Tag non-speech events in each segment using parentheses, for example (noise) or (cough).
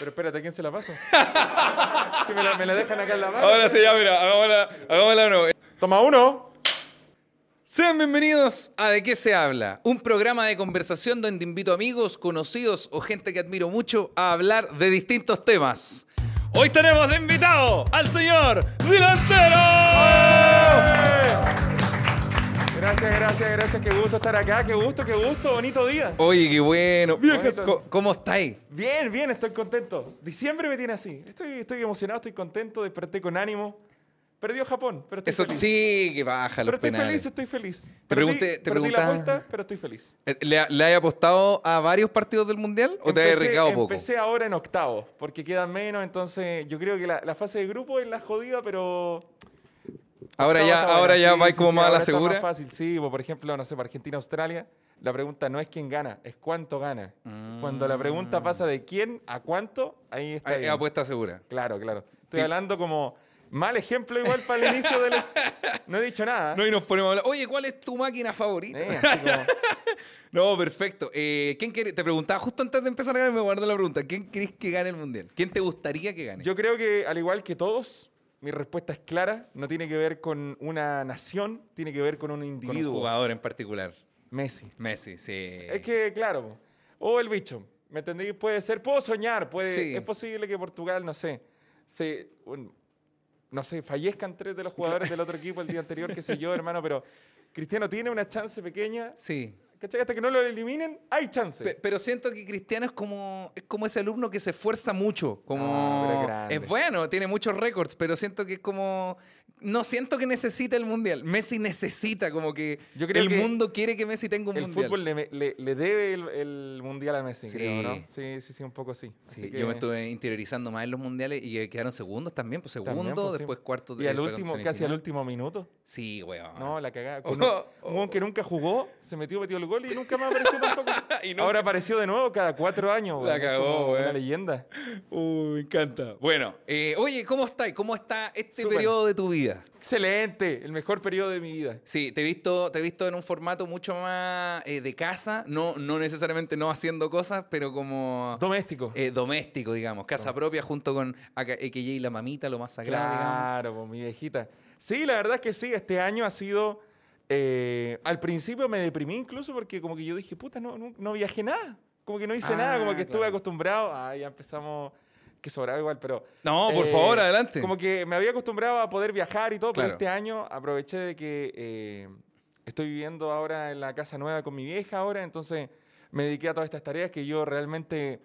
Pero espérate, ¿a quién se la paso? (laughs) que me la, me la dejan acá en la mano. Ahora sí, ya, mira, hagámosla, nuevo. Toma uno. Sean bienvenidos a De qué se habla, un programa de conversación donde invito amigos, conocidos o gente que admiro mucho a hablar de distintos temas. Hoy tenemos de invitado al señor Delantero. Gracias, gracias, gracias. Qué gusto estar acá. Qué gusto, qué gusto. Bonito día. Oye, qué bueno. Viejas. ¿cómo- ¿cómo estáis? Bien, bien, estoy contento. Diciembre me tiene así. Estoy, estoy emocionado, estoy contento, desperté con ánimo. Perdió Japón, pero estoy Eso feliz. sí, que baja pero los estoy penales. feliz, estoy feliz. Te Perdí- pregunté- te perdí la preguntaba- pero estoy feliz. Eh, ¿Le, le hay apostado a varios partidos del Mundial o te has Empecé- arriesgado poco? Empecé ahora en octavos, porque quedan menos, entonces yo creo que la, la fase de grupo es la jodida, pero... Ahora ya, ahora ya sí, como más a la está más segura. fácil, sí, pues, por ejemplo, no sé, para Argentina-Australia, la pregunta no es quién gana, es cuánto gana. Cuando la pregunta pasa de quién a cuánto, ahí está bien. apuesta segura. Claro, claro. Estoy Sí. hablando como mal ejemplo igual para el (laughs) inicio del... No he dicho nada. No, y nos ponemos a hablar. Oye, ¿cuál es tu máquina favorita? Eh, como- (laughs) No, perfecto. Eh, ¿quién quiere? Te preguntaba justo antes de empezar a ganar, me guardé la pregunta. ¿Quién crees que gane el mundial? ¿Quién te gustaría que gane? Yo creo que, al igual que todos, mi respuesta es clara. No tiene que ver con una nación, tiene que ver con un Con un individuo. jugador en particular. Messi. Messi, sí. Es que, claro, o el bicho. ¿Me entendí? Puede ser, puedo soñar, puede, Sí. es posible que Portugal, no sé, se, un- no sé, fallezcan tres de los jugadores del otro equipo el día anterior, qué sé yo, hermano, pero Cristiano tiene una chance pequeña. Sí. ¿Cachai? Hasta que no lo eliminen, hay chance. Pe- pero siento que Cristiano es como, es como ese alumno que se esfuerza mucho. Como, No, grande. es bueno, tiene muchos récords, pero siento que es como. No siento que necesite el mundial. Messi necesita, como que Yo creo el que mundo quiere que Messi tenga un el mundial. fútbol le, le- le debe el, el mundial a Messi, Sí. creo, ¿no? Sí, sí, sí, un poco sí. Sí, Así yo me estuve interiorizando más en los mundiales y quedaron segundos también, pues segundo, También, pues, sí. después cuarto Y al último, casi al último minuto. Sí, weón. No, la cagada. (laughs) Con Oh, un, que nunca jugó, se metió, metió el gol y nunca más apareció (laughs) tampoco. Y nunca- Ahora apareció de nuevo cada cuatro años, La weón. Es cagó, weón. Una leyenda. Uy, me encanta. Bueno, eh, oye, ¿cómo estás? ¿Cómo está este Súper. periodo de tu vida? Excelente, el mejor periodo de mi vida. Sí, te he visto, te he visto en un formato mucho más eh, de casa, no, no necesariamente no haciendo cosas, pero como Doméstico. eh, doméstico, digamos, casa propia junto con AKA y la mamita, lo más sagrado. Claro, pues, mi viejita. Sí, la verdad es que sí, este año ha sido... eh, al principio me deprimí incluso porque como que yo dije, puta, no, no, no viajé nada. Como que no hice Ah, nada, como que estuve acostumbrado. Ah, ya empezamos... Que sobraba igual, pero... No, por Eh, favor, adelante. Como que me había acostumbrado a poder viajar y todo, Claro. pero este año aproveché de que eh, estoy viviendo ahora en la casa nueva con mi vieja ahora, entonces me dediqué a todas estas tareas que yo realmente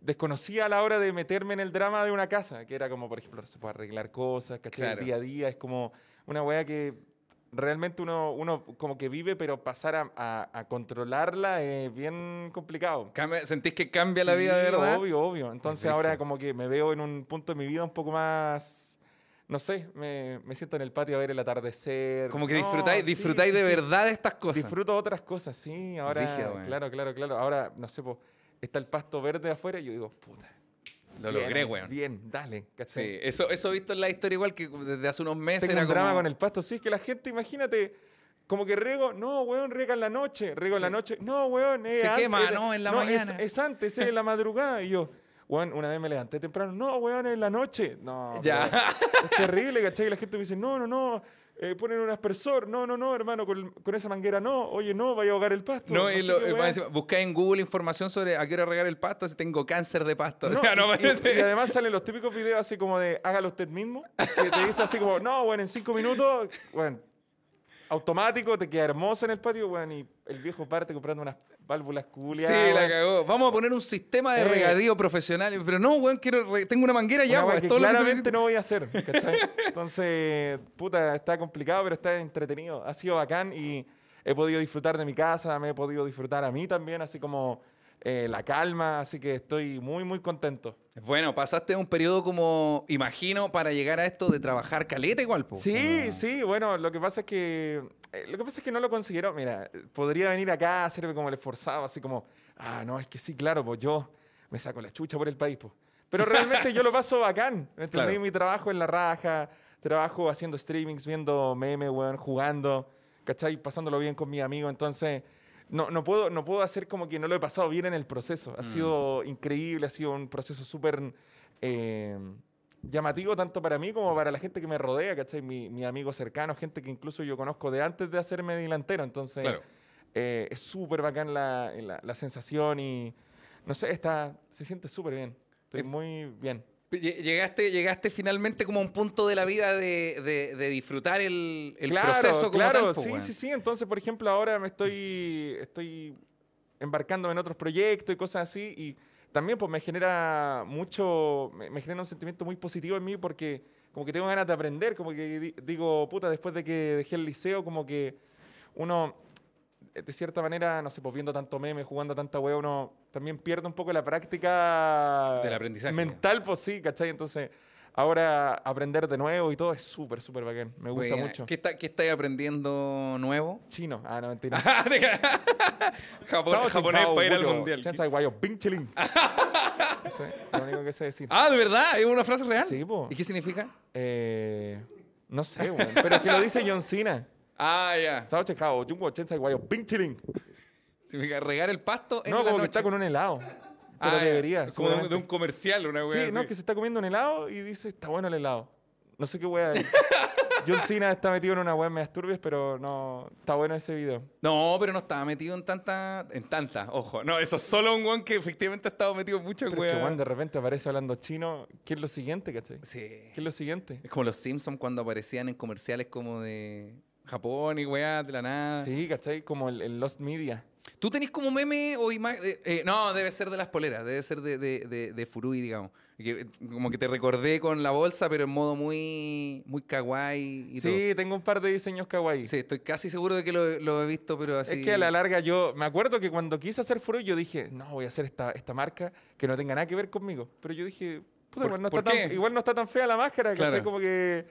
desconocía a la hora de meterme en el drama de una casa, que era como, por ejemplo, se puede arreglar cosas, ¿cachai? Claro. El día a día es como una weá que realmente uno, uno como que vive, pero pasar a, a- a controlarla es bien complicado. Cambia- ¿Sentís que cambia la vida de verdad? Obvio, obvio. Entonces ahora como que me veo en un punto de mi vida un poco más, no sé, me, me siento en el patio a ver el atardecer. Como que No, disfrutáis, disfrutáis sí, de sí. verdad de estas cosas. Disfruto otras cosas, sí. Ahora, claro, claro, claro. Ahora, no sé, está el pasto verde afuera y yo digo, puta. Lo bien, logré, weón. Bien, dale. Sí, eso, eso he visto en la historia igual que desde hace unos meses Tengo era un drama como... con el pasto. Sí, es que la gente, imagínate, como que riego, no, weón, riega en la noche, riego en la Sí. noche. No, weón, es Se antes, quema, es- no, en la es- mañana. Es, antes, es en la madrugada. Y yo, weón, una vez me levanté temprano, no, weón, en la noche. No, Ya. pero es terrible, ¿cachai? Y la gente me dice, no, no, no, eh, ponen un aspersor. No, no, no, hermano, con, con esa manguera no. Oye, no, vaya a ahogar el pasto. No, y lo- encima, buscá en Google información sobre a qué hora regar el pasto si tengo cáncer de pasto. No, o sea, no y, y- parece... y además salen los típicos videos así como de hágalo usted mismo, que te dice así como, no, bueno, en cinco minutos, bueno, automático, te queda hermoso en el patio, bueno, y el viejo parte comprando unas válvulas culias. Sí, la cagó. Vamos a poner un sistema de Eh. regadío profesional. Pero no, weón, quiero re- tengo una manguera ya, que que se claramente necesita. no voy a hacer, ¿cachai? (laughs) Entonces, puta, está complicado, pero está entretenido. Ha sido bacán y he podido disfrutar de mi casa, me he podido disfrutar a mí también, así como eh, la calma, así que estoy muy, muy contento. Bueno, pasaste un periodo como, imagino, para llegar a esto de trabajar caleta igual, po. Sí, Como- sí, bueno, lo que pasa es que eh, lo que pasa es que no lo considero, mira, podría venir acá a hacerme como el esforzado, así como, ah, no, es que sí, claro, pues yo me saco la chucha por el país, pues. Pero (laughs) realmente yo lo paso bacán, ¿me entendí? Claro. Mi trabajo en la raja, trabajo haciendo streamings, viendo memes, weón, jugando, ¿cachai? Pasándolo bien con mi amigo, entonces no, no, puedo, no puedo hacer como que no lo he pasado bien en el proceso. Ha Mm. sido increíble, ha sido un proceso súper eh, llamativo tanto para mí como para la gente que me rodea, ¿cachai? Mi, mi amigo cercano, gente que incluso yo conozco de antes de hacerme delantero. Entonces, Claro. eh, es súper bacán la, la, la sensación y, no sé, está, se siente súper bien. Estoy Es- muy bien. Lle- Llegaste, llegaste finalmente como a un punto de la vida de, de- de disfrutar el, el claro, proceso como claro, tal. sí, sí, sí. Entonces, por ejemplo, ahora me estoy, estoy embarcando en otros proyectos y cosas así y también pues me genera mucho, me, me genera un sentimiento muy positivo en mí porque como que tengo ganas de aprender, como que di- digo, puta, después de que dejé el liceo, como que uno, de cierta manera, no sé, pues viendo tanto meme, jugando tanta wea, uno también pierde un poco la práctica Del aprendizaje. mental, pues sí, ¿cachai? Entonces, ahora aprender de nuevo y todo es súper, súper bacán, me gusta mucho. ¿Qué, está, ¿Qué estáis aprendiendo nuevo? Chino. Ah, no, mentira. (laughs) Japón- Sao japonés para ir al mundial. (laughs) Sí, Lo único que sé decir. Ah, ¿de verdad? ¿Es una frase real? Sí, po. ¿Y qué significa? Eh, no sé, weón. Pero es que lo dice John Cena. Ah, ya. Sao Chekao, Jungo, Chansai Guayo, Bing Chilin. Significa regar el pasto en No, la como que está con un helado. Pero Ah, debería. Es como de un, comercial, una wea Sí, así. no, que se está comiendo un helado y dice, está bueno el helado. No sé qué wea es. (laughs) John Cena está metido en una wea medias turbias, pero no. Está bueno ese video. No, pero no estaba metido en tanta... En tanta, ojo. No, eso es solo un weón que efectivamente ha estado metido en muchas que, weas. weón, de repente aparece hablando chino. ¿Qué es lo siguiente, cachai? Sí. ¿Qué es lo siguiente? Es como los Simpsons cuando aparecían en comerciales como de Japón y weá, de la nada. Sí, cachai, como el, el Lost Media. ¿Tú tenés como meme o imagen? no, debe ser de las poleras, debe ser de, de, de, de Furui, digamos. Que, eh, como que te recordé con la bolsa, pero en modo muy, muy kawaii y Sí, tengo un par de diseños kawaii. Sí, estoy casi seguro de que lo, lo he visto, pero así. Es que a la larga yo me acuerdo que cuando quise hacer Furui yo dije, no, voy a hacer esta, esta marca que no tenga nada que ver conmigo. Pero yo dije, puta, ¿Por- igual, no está tan, igual no está tan fea la máscara, ¿cachai? Claro. Como que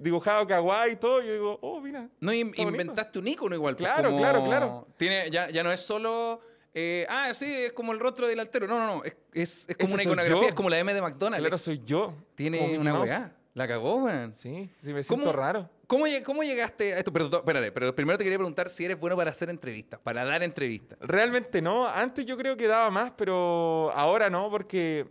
dibujado kawaii y todo. Yo digo, oh, mira. No, bonito. inventaste un icono igual. pues, Claro, como- claro, claro. Tiene, ya, ya no es solo. eh, ah, sí, es como el rostro del altero. No, no, no. Es, es, es como una iconografía, yo. es como la M de McDonald's. Claro, soy yo. Tiene una weá. La cagó, weón. Sí, sí, me siento ¿Cómo- raro. ¿Cómo, ¿Cómo llegaste a esto? Pero, espérate, pero primero te quería preguntar si eres bueno para hacer entrevistas, para dar entrevistas. Realmente no. Antes yo creo que daba más, pero ahora no, porque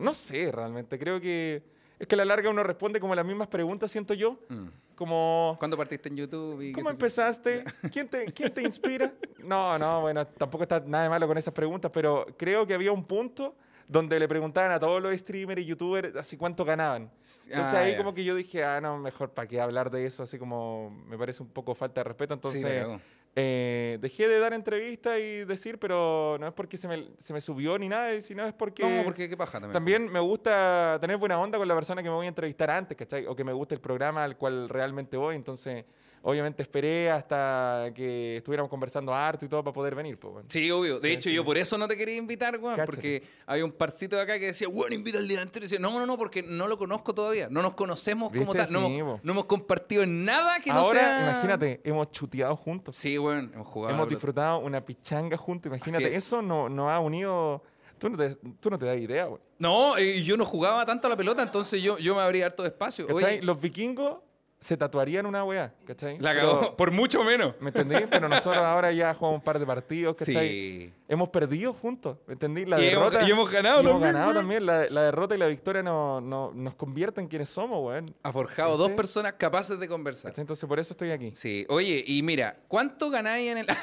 no sé realmente. Creo que es que a la larga uno responde como las mismas preguntas, siento yo. Mm. Como, ¿Cuándo partiste en YouTube? y ¿cómo empezaste? (laughs) ¿Quién te, ¿Quién te inspira? No, no, bueno, tampoco está nada de malo con esas preguntas, pero creo que había un punto donde le preguntaban a todos los streamers y youtubers así cuánto ganaban. Entonces Ah, ahí ya. como que yo dije, ah, no, mejor para qué hablar de eso, así como me parece un poco falta de respeto. Sí, Entonces cagó. Eh, dejé de dar entrevistas y decir, pero no es porque se me, se me subió ni nada, sino es porque, No, porque qué paja también. también me gusta tener buena onda con la persona que me voy a entrevistar antes, ¿cachai? O que me gusta el programa al cual realmente voy. Entonces, obviamente esperé hasta que estuviéramos conversando harto y todo para poder venir. Pues, bueno. Sí, obvio. De hecho, sí. yo por eso no te quería invitar, weón. Porque había un parcito de acá que decía, weón, invita al delantero. Y decía, no, no, no, porque no lo conozco todavía. No nos conocemos como tal. No, Sí, hemos, no hemos compartido en nada que no Ahora, sea... imagínate, hemos chuteado juntos. Sí, weón, hemos jugado. hemos disfrutado una pichanga juntos. Imagínate, es. eso nos no ha unido. Tú no te, tú no te das idea, güey. No, eh, yo no jugaba tanto a la pelota, entonces yo, yo me abría harto de espacio. Los vikingos se tatuarían una weá, ¿cachai? la Pero- cagó, por mucho menos. ¿Me entendí? Pero nosotros (laughs) ahora ya jugamos un par de partidos, ¿cachai? Sí. Hemos perdido juntos, ¿me entendí? La Y hemos- derrota. y hemos ganado y hemos también, ganado weón. también. La, la derrota y la victoria no, no- nos convierten en quienes somos, weón. Ha forjado dos personas capaces de conversar. ¿Cachai? Entonces por eso estoy aquí. Sí, oye, y mira, ¿cuánto ganáis en el. (laughs)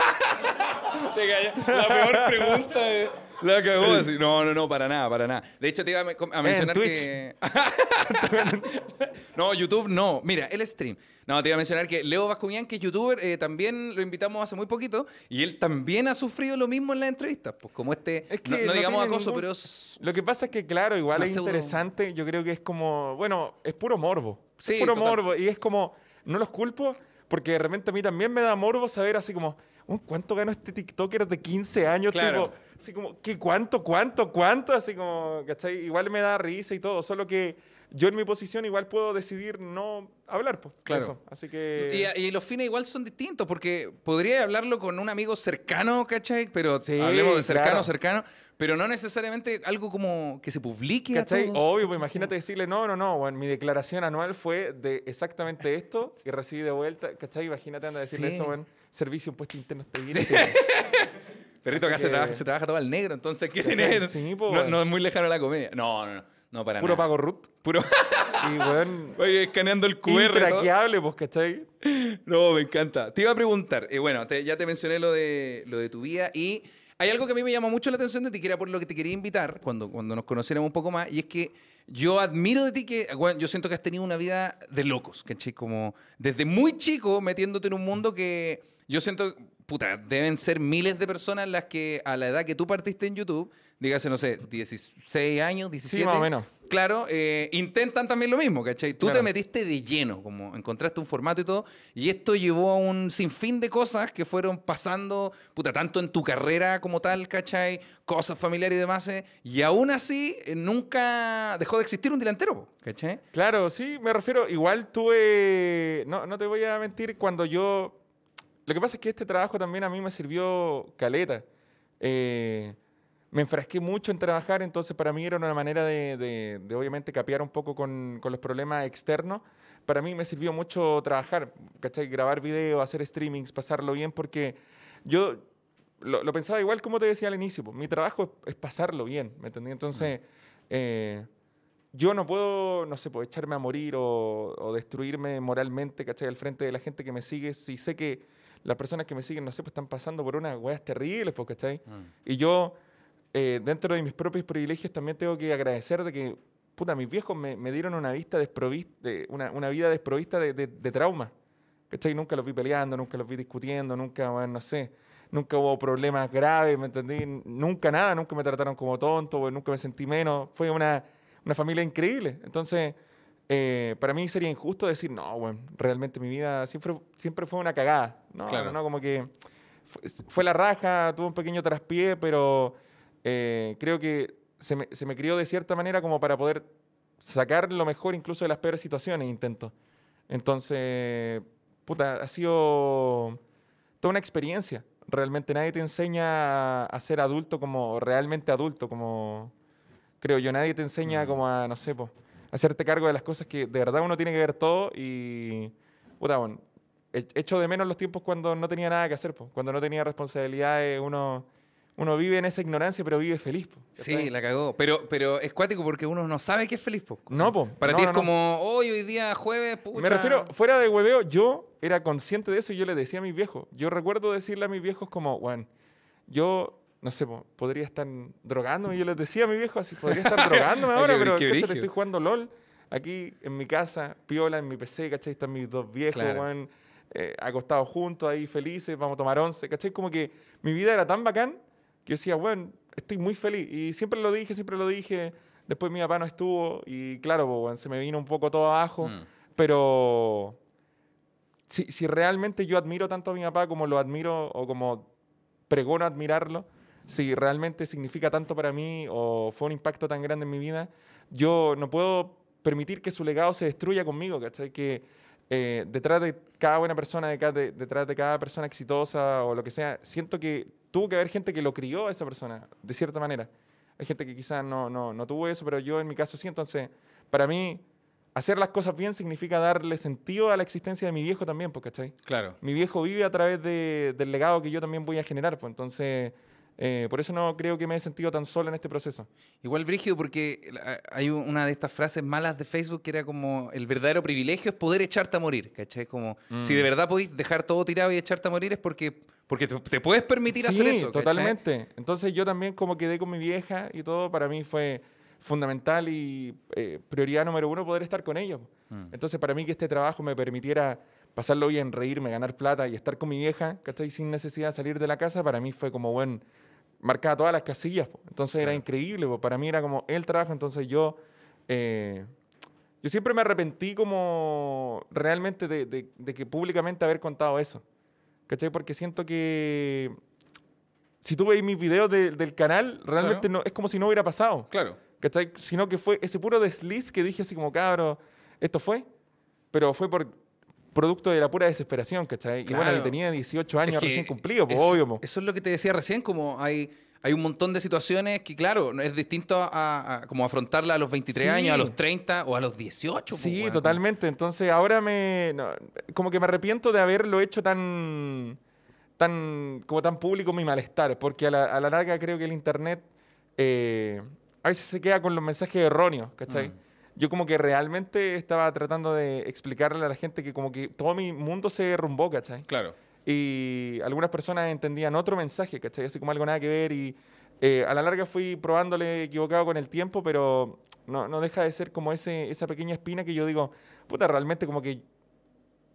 (laughs) La peor pregunta de- La cagó así. No, no, no, para nada, para nada. De hecho, te iba a, me- a mencionar que. (laughs) no, YouTube no. Mira, el stream. No, te iba a mencionar que Leo Vascuñán, que es youtuber, eh, también lo invitamos hace muy poquito. Y él también ha sufrido lo mismo en las entrevistas. Pues como este. Es que no, no no digamos acoso, ningún- pero es. Lo que pasa es que, claro, igual es pseudo- interesante. Yo creo que es como, bueno, es puro morbo. Sí, es puro total. morbo. Y es como, no los culpo, porque de repente a mí también me da morbo saber así como, "Oh, ¿cuánto ganó este TikToker de 15 años? Claro. Tipo, así como, ¿qué cuánto, cuánto, cuánto? Así como, ¿cachai? Igual me da risa y todo, solo que yo en mi posición igual puedo decidir no hablar, pues. Claro. Eso. Así que... Y, y los fines igual son distintos, porque podría hablarlo con un amigo cercano, ¿cachai? Pero Sí, hablemos de cercano, claro. cercano, pero no necesariamente algo como que se publique. a ¿Cachai? todos. Obvio, pues (laughs) imagínate decirle, no, no, no, bueno, mi declaración anual fue de exactamente esto y recibí de vuelta, ¿cachai? Imagínate anda a decirle Sí. eso, bueno. Servicio impuesto interno bien. (laughs) Perrito, Así acá se, que- trabaja, se trabaja todo al negro, entonces ¿qué tener? Sí, po, no, no es muy lejano a la comedia. No, no, no, no para Puro nada. pago root. Puro. Y, weón, (laughs) Oye, escaneando el QR. intraqueable, pues, ¿cachai? No, me encanta. Te iba a preguntar, eh, bueno, te- ya te mencioné lo de, lo de tu vida y hay algo que a mí me llama mucho la atención de ti, que era por lo que te quería invitar cuando, cuando nos conociéramos un poco más, y es que yo admiro de ti que, bueno, yo siento que has tenido una vida de locos, ¿cachai? Como desde muy chico metiéndote en un mundo que yo siento, puta, deben ser miles de personas las que a la edad que tú partiste en YouTube, dígase, no sé, 16 años, 17. más o menos. Claro, eh, intentan también lo mismo, ¿cachai? Tú te metiste de lleno, como encontraste un formato y todo, y esto llevó a un sinfín de cosas que fueron pasando, puta, tanto en tu carrera como tal, ¿cachai? Cosas familiares y demás, eh, y aún así eh, nunca dejó de existir un delantero, ¿cachai? Claro, sí, me refiero, igual tuve, no, no te voy a mentir, cuando yo, lo que pasa es que este trabajo también a mí me sirvió caleta. Eh, me enfrasqué mucho en trabajar, entonces para mí era una manera de, de- de, obviamente capear un poco con, con los problemas externos. Para mí me sirvió mucho trabajar, ¿cachai? Grabar videos, hacer streamings, pasarlo bien, porque yo lo, lo pensaba igual como te decía al inicio, pues, mi trabajo es, es pasarlo bien, ¿me entendí? Entonces, eh, yo no puedo, no sé, pues, echarme a morir o, o destruirme moralmente, ¿cachai? Al frente de la gente que me sigue, si sé que las personas que me siguen, no sé, pues están pasando por unas weas terribles, pues, ¿cachai? Y yo, eh, dentro de mis propios privilegios, también tengo que agradecer de que, puta, mis viejos me, me dieron una, vista de, una, una vida desprovista de, de, de trauma. ¿Cachai? Nunca los vi peleando, nunca los vi discutiendo, nunca, bueno, no sé, nunca hubo problemas graves, ¿me entendí? Nunca nada, nunca me trataron como tonto, nunca me sentí menos. Fue una, una familia increíble. Entonces, eh, para mí sería injusto decir, no, bueno, realmente mi vida siempre, siempre fue una cagada. No, Claro. no, como que fue, fue la raja, tuve un pequeño traspié, pero eh, creo que se me, se me crió de cierta manera como para poder sacar lo mejor incluso de las peores situaciones, intento. Entonces, puta, ha sido toda una experiencia. Realmente nadie te enseña a ser adulto como realmente adulto, como creo yo. Nadie te enseña Mm. como a, no sé, po, hacerte cargo de las cosas que de verdad uno tiene que ver todo y, puta, bueno, e- echo de menos los tiempos cuando no tenía nada que hacer, po, cuando no tenía responsabilidades, uno, uno vive en esa ignorancia, pero vive feliz. po, Sí, la cagó. Pero, pero es cuático porque uno no sabe que es feliz, po. No, po. Para No, ti es no. como, hoy, hoy día, jueves, pucha. Me refiero, fuera de hueveo, yo era consciente de eso y yo le decía a mis viejos. Yo recuerdo decirle a mis viejos como, bueno, yo, no sé, po, podría estar drogándome. Y yo les decía a mis viejos así, podría estar (laughs) drogándome ahora, pero brígido. estoy jugando LOL aquí en mi casa, piola, en mi PC, ¿cachai? Están mis dos viejos, Claro. weón, eh, acostados juntos ahí, felices, vamos a tomar once, ¿cachai? Como que mi vida era tan bacán que yo decía, bueno, estoy muy feliz. Y siempre lo dije, siempre lo dije. Después mi papá no estuvo y claro, po, weón, se me vino un poco todo abajo. Mm. Pero si, si realmente yo admiro tanto a mi papá como lo admiro o como pregono admirarlo, si realmente significa tanto para mí o fue un impacto tan grande en mi vida, yo no puedo permitir que su legado se destruya conmigo, ¿cachai? Que eh, detrás de cada buena persona, de cada- de- detrás de cada persona exitosa o lo que sea, siento que tuvo que haber gente que lo crió a esa persona, de cierta manera. Hay gente que quizás no, no, no tuvo eso, pero yo en mi caso sí. Entonces, para mí, hacer las cosas bien significa darle sentido a la existencia de mi viejo también, pues, ¿cachai? Claro. Mi viejo vive a través de- del legado que yo también voy a generar, pues. Entonces, eh, por eso no creo que me he sentido tan solo en este proceso. Igual brígido porque hay una de estas frases malas de Facebook que era como el verdadero privilegio es poder echarte a morir, ¿cachai? Como si de verdad podéis dejar todo tirado y echarte a morir es porque, porque te, puedes permitir hacer eso. ¿cachai? totalmente. Entonces yo también como quedé con mi vieja y todo, para mí fue fundamental y eh, prioridad número uno poder estar con ellos. Mm. Entonces para mí que este trabajo me permitiera pasarlo bien, reírme, ganar plata y estar con mi vieja, ¿cachai? Sin necesidad de salir de la casa, para mí fue como, bueno, marcaba todas las casillas. po. Entonces era Claro. increíble, po. para mí era como el trabajo, entonces yo... eh, yo siempre me arrepentí como realmente de, de- de que públicamente haber contado eso. ¿Cachai? Porque siento que si tú veis mis videos de- del canal, realmente no, es como si no hubiera pasado. Claro. ¿Cachai? Sino que fue ese puro desliz que dije así como, cabro, esto fue. Pero fue por producto de la pura desesperación, ¿cachai? Y bueno, Claro. y tenía 18 años Es que recién cumplido, pues eso, obvio. po. Eso es lo que te decía recién, como hay, hay un montón de situaciones que, claro, es distinto a, a- como afrontarla a los 23 Sí. años, a los 30 o a los 18. po, Sí, weón. totalmente. Entonces ahora me. no, como que me arrepiento de haberlo hecho tan. tan, como tan público mi malestar, porque a la, a la larga creo que el Internet eh, a veces se queda con los mensajes erróneos, ¿cachai? Mm. Yo como que realmente estaba tratando de explicarle a la gente que como que todo mi mundo se derrumbó, ¿cachai? Claro. Y algunas personas entendían otro mensaje, ¿cachai? Así como algo nada que ver y eh, a la larga fui probándole equivocado con el tiempo, pero no, no deja de ser como ese, esa pequeña espina que yo digo, puta, realmente como que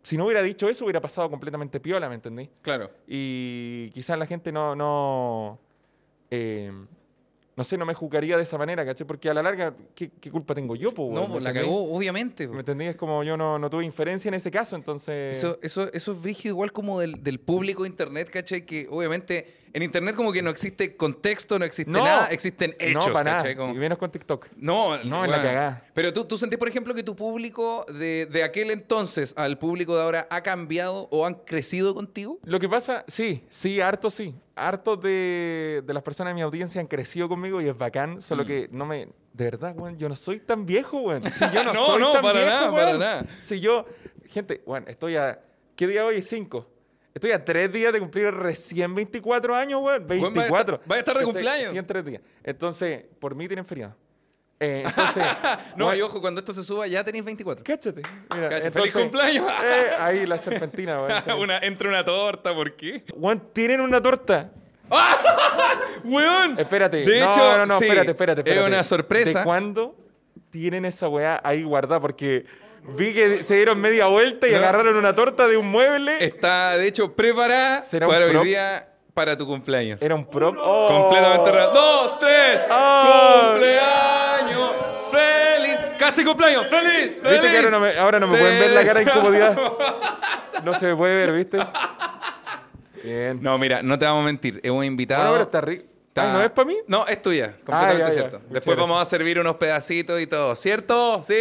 si no hubiera dicho eso hubiera pasado completamente piola, ¿me entendí? Claro. Y quizás la gente no, no, eh, no sé, no me juzgaría de esa manera, ¿cachai? Porque a la larga, ¿qué, qué culpa tengo yo? po, No, la cagó, obviamente. ¿Me entendí? Es como yo no, no tuve inferencia en ese caso, entonces... Eso, eso, eso es brígido igual como del, del público de internet, ¿cachai? Que obviamente en internet como que no existe contexto, no existe No. nada, existen hechos, no, para nada. Como- Y menos con TikTok. No, No, en la cagá. Pero tú, tú sentís, por ejemplo, que tu público de, de aquel entonces al público de ahora ha cambiado o han crecido contigo. Lo que pasa, sí, sí, harto sí. Harto de, de las personas de mi audiencia han crecido conmigo y es bacán, solo Mm. que no me... De verdad, weón, yo no soy tan viejo, weón. Si yo (laughs) no, No, soy no, tan para viejo, nada, para nada. Si yo... Gente, weón, estoy a... ¿Qué día hoy? Cinco. Estoy a tres días de cumplir recién 24 años, a 24. estar- vaya a estar de cumpleaños. En tres días. Entonces, por mí tienen feriado. Eh, entonces... (laughs) No, y ojo, cuando esto se suba ya tenéis 24. Cáchate. Mira, Cacha, ¡Feliz entonces, cumpleaños! eh, (laughs) ahí la serpentina, me- (laughs) una, entre una torta, ¿por qué? Weón, tienen una torta. ¡Weón! Espérate. De no, hecho, no, no, sí, espérate, espérate, espérate. Es una sorpresa. ¿De cuándo tienen esa weá ahí guardada? Porque vi que se dieron media vuelta y No. agarraron una torta de un mueble. Está, de hecho, preparada ¿Será un para hoy día, para tu cumpleaños. Era un prop. Oh. Completamente real. ¡Dos, tres! Oh. ¡Cumpleaños! ¡Feliz! ¡Casi cumpleaños! ¡Feliz! ¿Viste que ahora no me, ahora no me pueden ver la cara de incomodidad? No se me puede ver, ¿viste? (laughs) Bien. No, mira, no te vamos a mentir. Hemos invitado. Bueno, pero está rico. Está- Ay, ¿No es para mí? No, es tuya. Completamente ya, ya. cierto. Después vamos a servir unos pedacitos y todo. ¿Cierto? ¡Sí!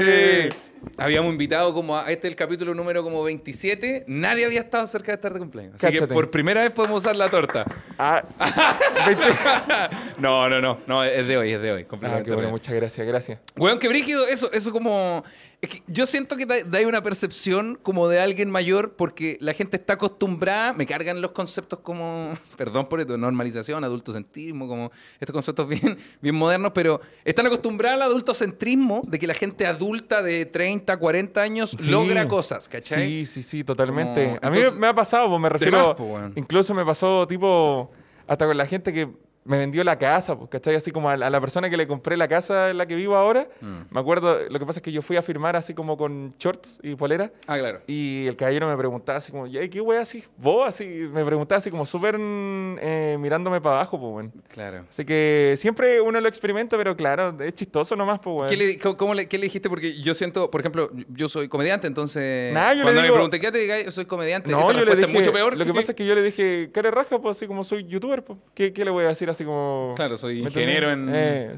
Sí. Habíamos invitado como a este es el capítulo número como 27. Nadie había estado cerca de estar de cumpleaños. Así que por primera vez podemos usar la torta. Ah. (laughs) No, no, no. No, es de hoy, es de hoy. Ah, Completamente qué bueno, muchas gracias, gracias. Weón, qué brígido, eso, eso como... Es que yo siento que da, da una percepción como de alguien mayor porque la gente está acostumbrada, me cargan los conceptos como, (laughs) perdón por esto, normalización, adultocentrismo, como estos conceptos bien, (laughs) bien modernos, pero están acostumbradas al adultocentrismo de que la gente adulta de 30, 40 años Sí. logra cosas, ¿cachai? Sí, sí, sí, totalmente. Como- a mí entonces- me ha pasado, pues me refiero. más, pues, incluso me pasó, tipo, hasta con la gente que me vendió la casa, pues, ¿cachai? Así como a, a la persona que le compré la casa en la que vivo ahora. Mm. Me acuerdo, lo que pasa es que yo fui a firmar así como con shorts y polera. Ah, claro. Y el caballero me preguntaba así como, "Ya, ¿y qué wea así? ¿Vos? Así, me preguntaba así como súper eh, mirándome para abajo, pues, weón. Claro. Así que siempre uno lo experimenta, pero claro, es chistoso nomás, pues, weón. ¿Qué le, cómo- le- qué le dijiste? Porque yo siento, por ejemplo, yo soy comediante, entonces Nah, yo le cuando digo- me pregunté, ¿qué te? Yo soy comediante. No, Esa yo le dije, es mucho peor. Lo que (laughs) pasa es que yo le dije, cara raja, pues así como soy youtuber, pues. ¿Qué, qué le voy a decir así como. Claro, soy ¿me ingeniero en-? Eh,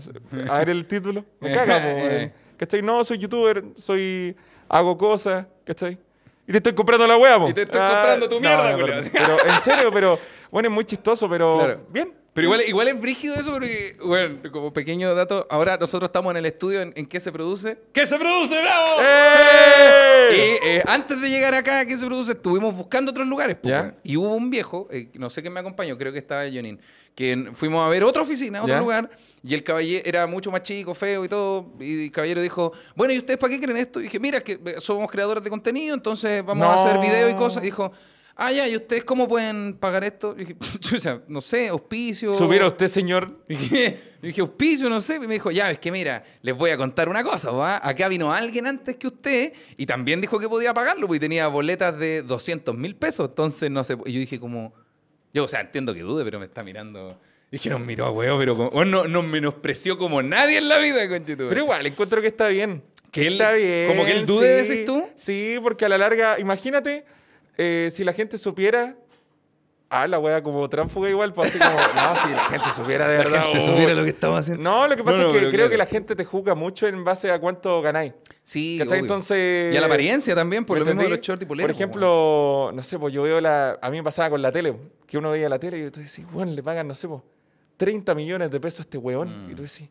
a ver el título. (laughs) Me Eh, caga, eh. ¿Cachai? No, soy youtuber, soy. hago cosas, ¿cachai? Y te estoy comprando la wea, pues. Y te estoy comprando tu mierda, culiao. pero, pero en serio, pero. Bueno, es muy chistoso, pero. Claro. Bien. Pero igual, igual es brígido eso porque, bueno, como pequeño dato, ahora nosotros estamos en el estudio en, en qué se produce. ¿Qué se produce, bravo? ¡Eh! Y eh, antes de llegar acá, ¿qué se produce? Estuvimos buscando otros lugares. po. Y hubo un viejo, eh, no sé quién me acompañó, creo que estaba Jonin, que fuimos a ver otra oficina, otro Ya. lugar, y el caballero era mucho más chico, feo y todo, y el caballero dijo, bueno, ¿y ustedes para qué quieren esto? Y dije, mira, que eh, somos creadores de contenido, entonces vamos a hacer videos y cosas. Y dijo, ah, ya, ¿y ustedes cómo pueden pagar esto? Y dije, (laughs) "Chucha, no sé, auspicio. Subiera usted, señor. (laughs) Y dije, y dije, auspicio, no sé. Y me dijo, ya, es que mira, les voy a contar una cosa, ¿va? Acá vino alguien antes que usted y también dijo que podía pagarlo, porque tenía boletas de 200 mil pesos. Entonces, no sé. Y yo dije, como, yo, o sea, entiendo que dude, pero me está mirando. Dije, nos miró a huevo, pero como, bueno, no, nos menospreció como nadie en la vida, conchito. Pero igual, encuentro que está bien. Que él- está bien. como que él dude, sí. decís tú. Sí, porque a la larga, imagínate eh, si la gente supiera. Ah, la wea como tránfuga igual, pues así como. (laughs) No, si la gente supiera de la verdad. gente oh. supiera lo que estamos haciendo. No, lo que pasa No, no, es que creo claro. que la gente te juzga mucho en base a cuánto ganáis. Sí, ¿Cachai? Entonces. Y a la apariencia también, por ¿me lo mismo de los shorts y. Por ejemplo, no sé, pues yo veo la. A mí me pasaba con la tele, que uno veía la tele y tú decís, bueno, le pagan, no sé, pues, 30 millones de pesos a este weón. Mm. Y tú decís,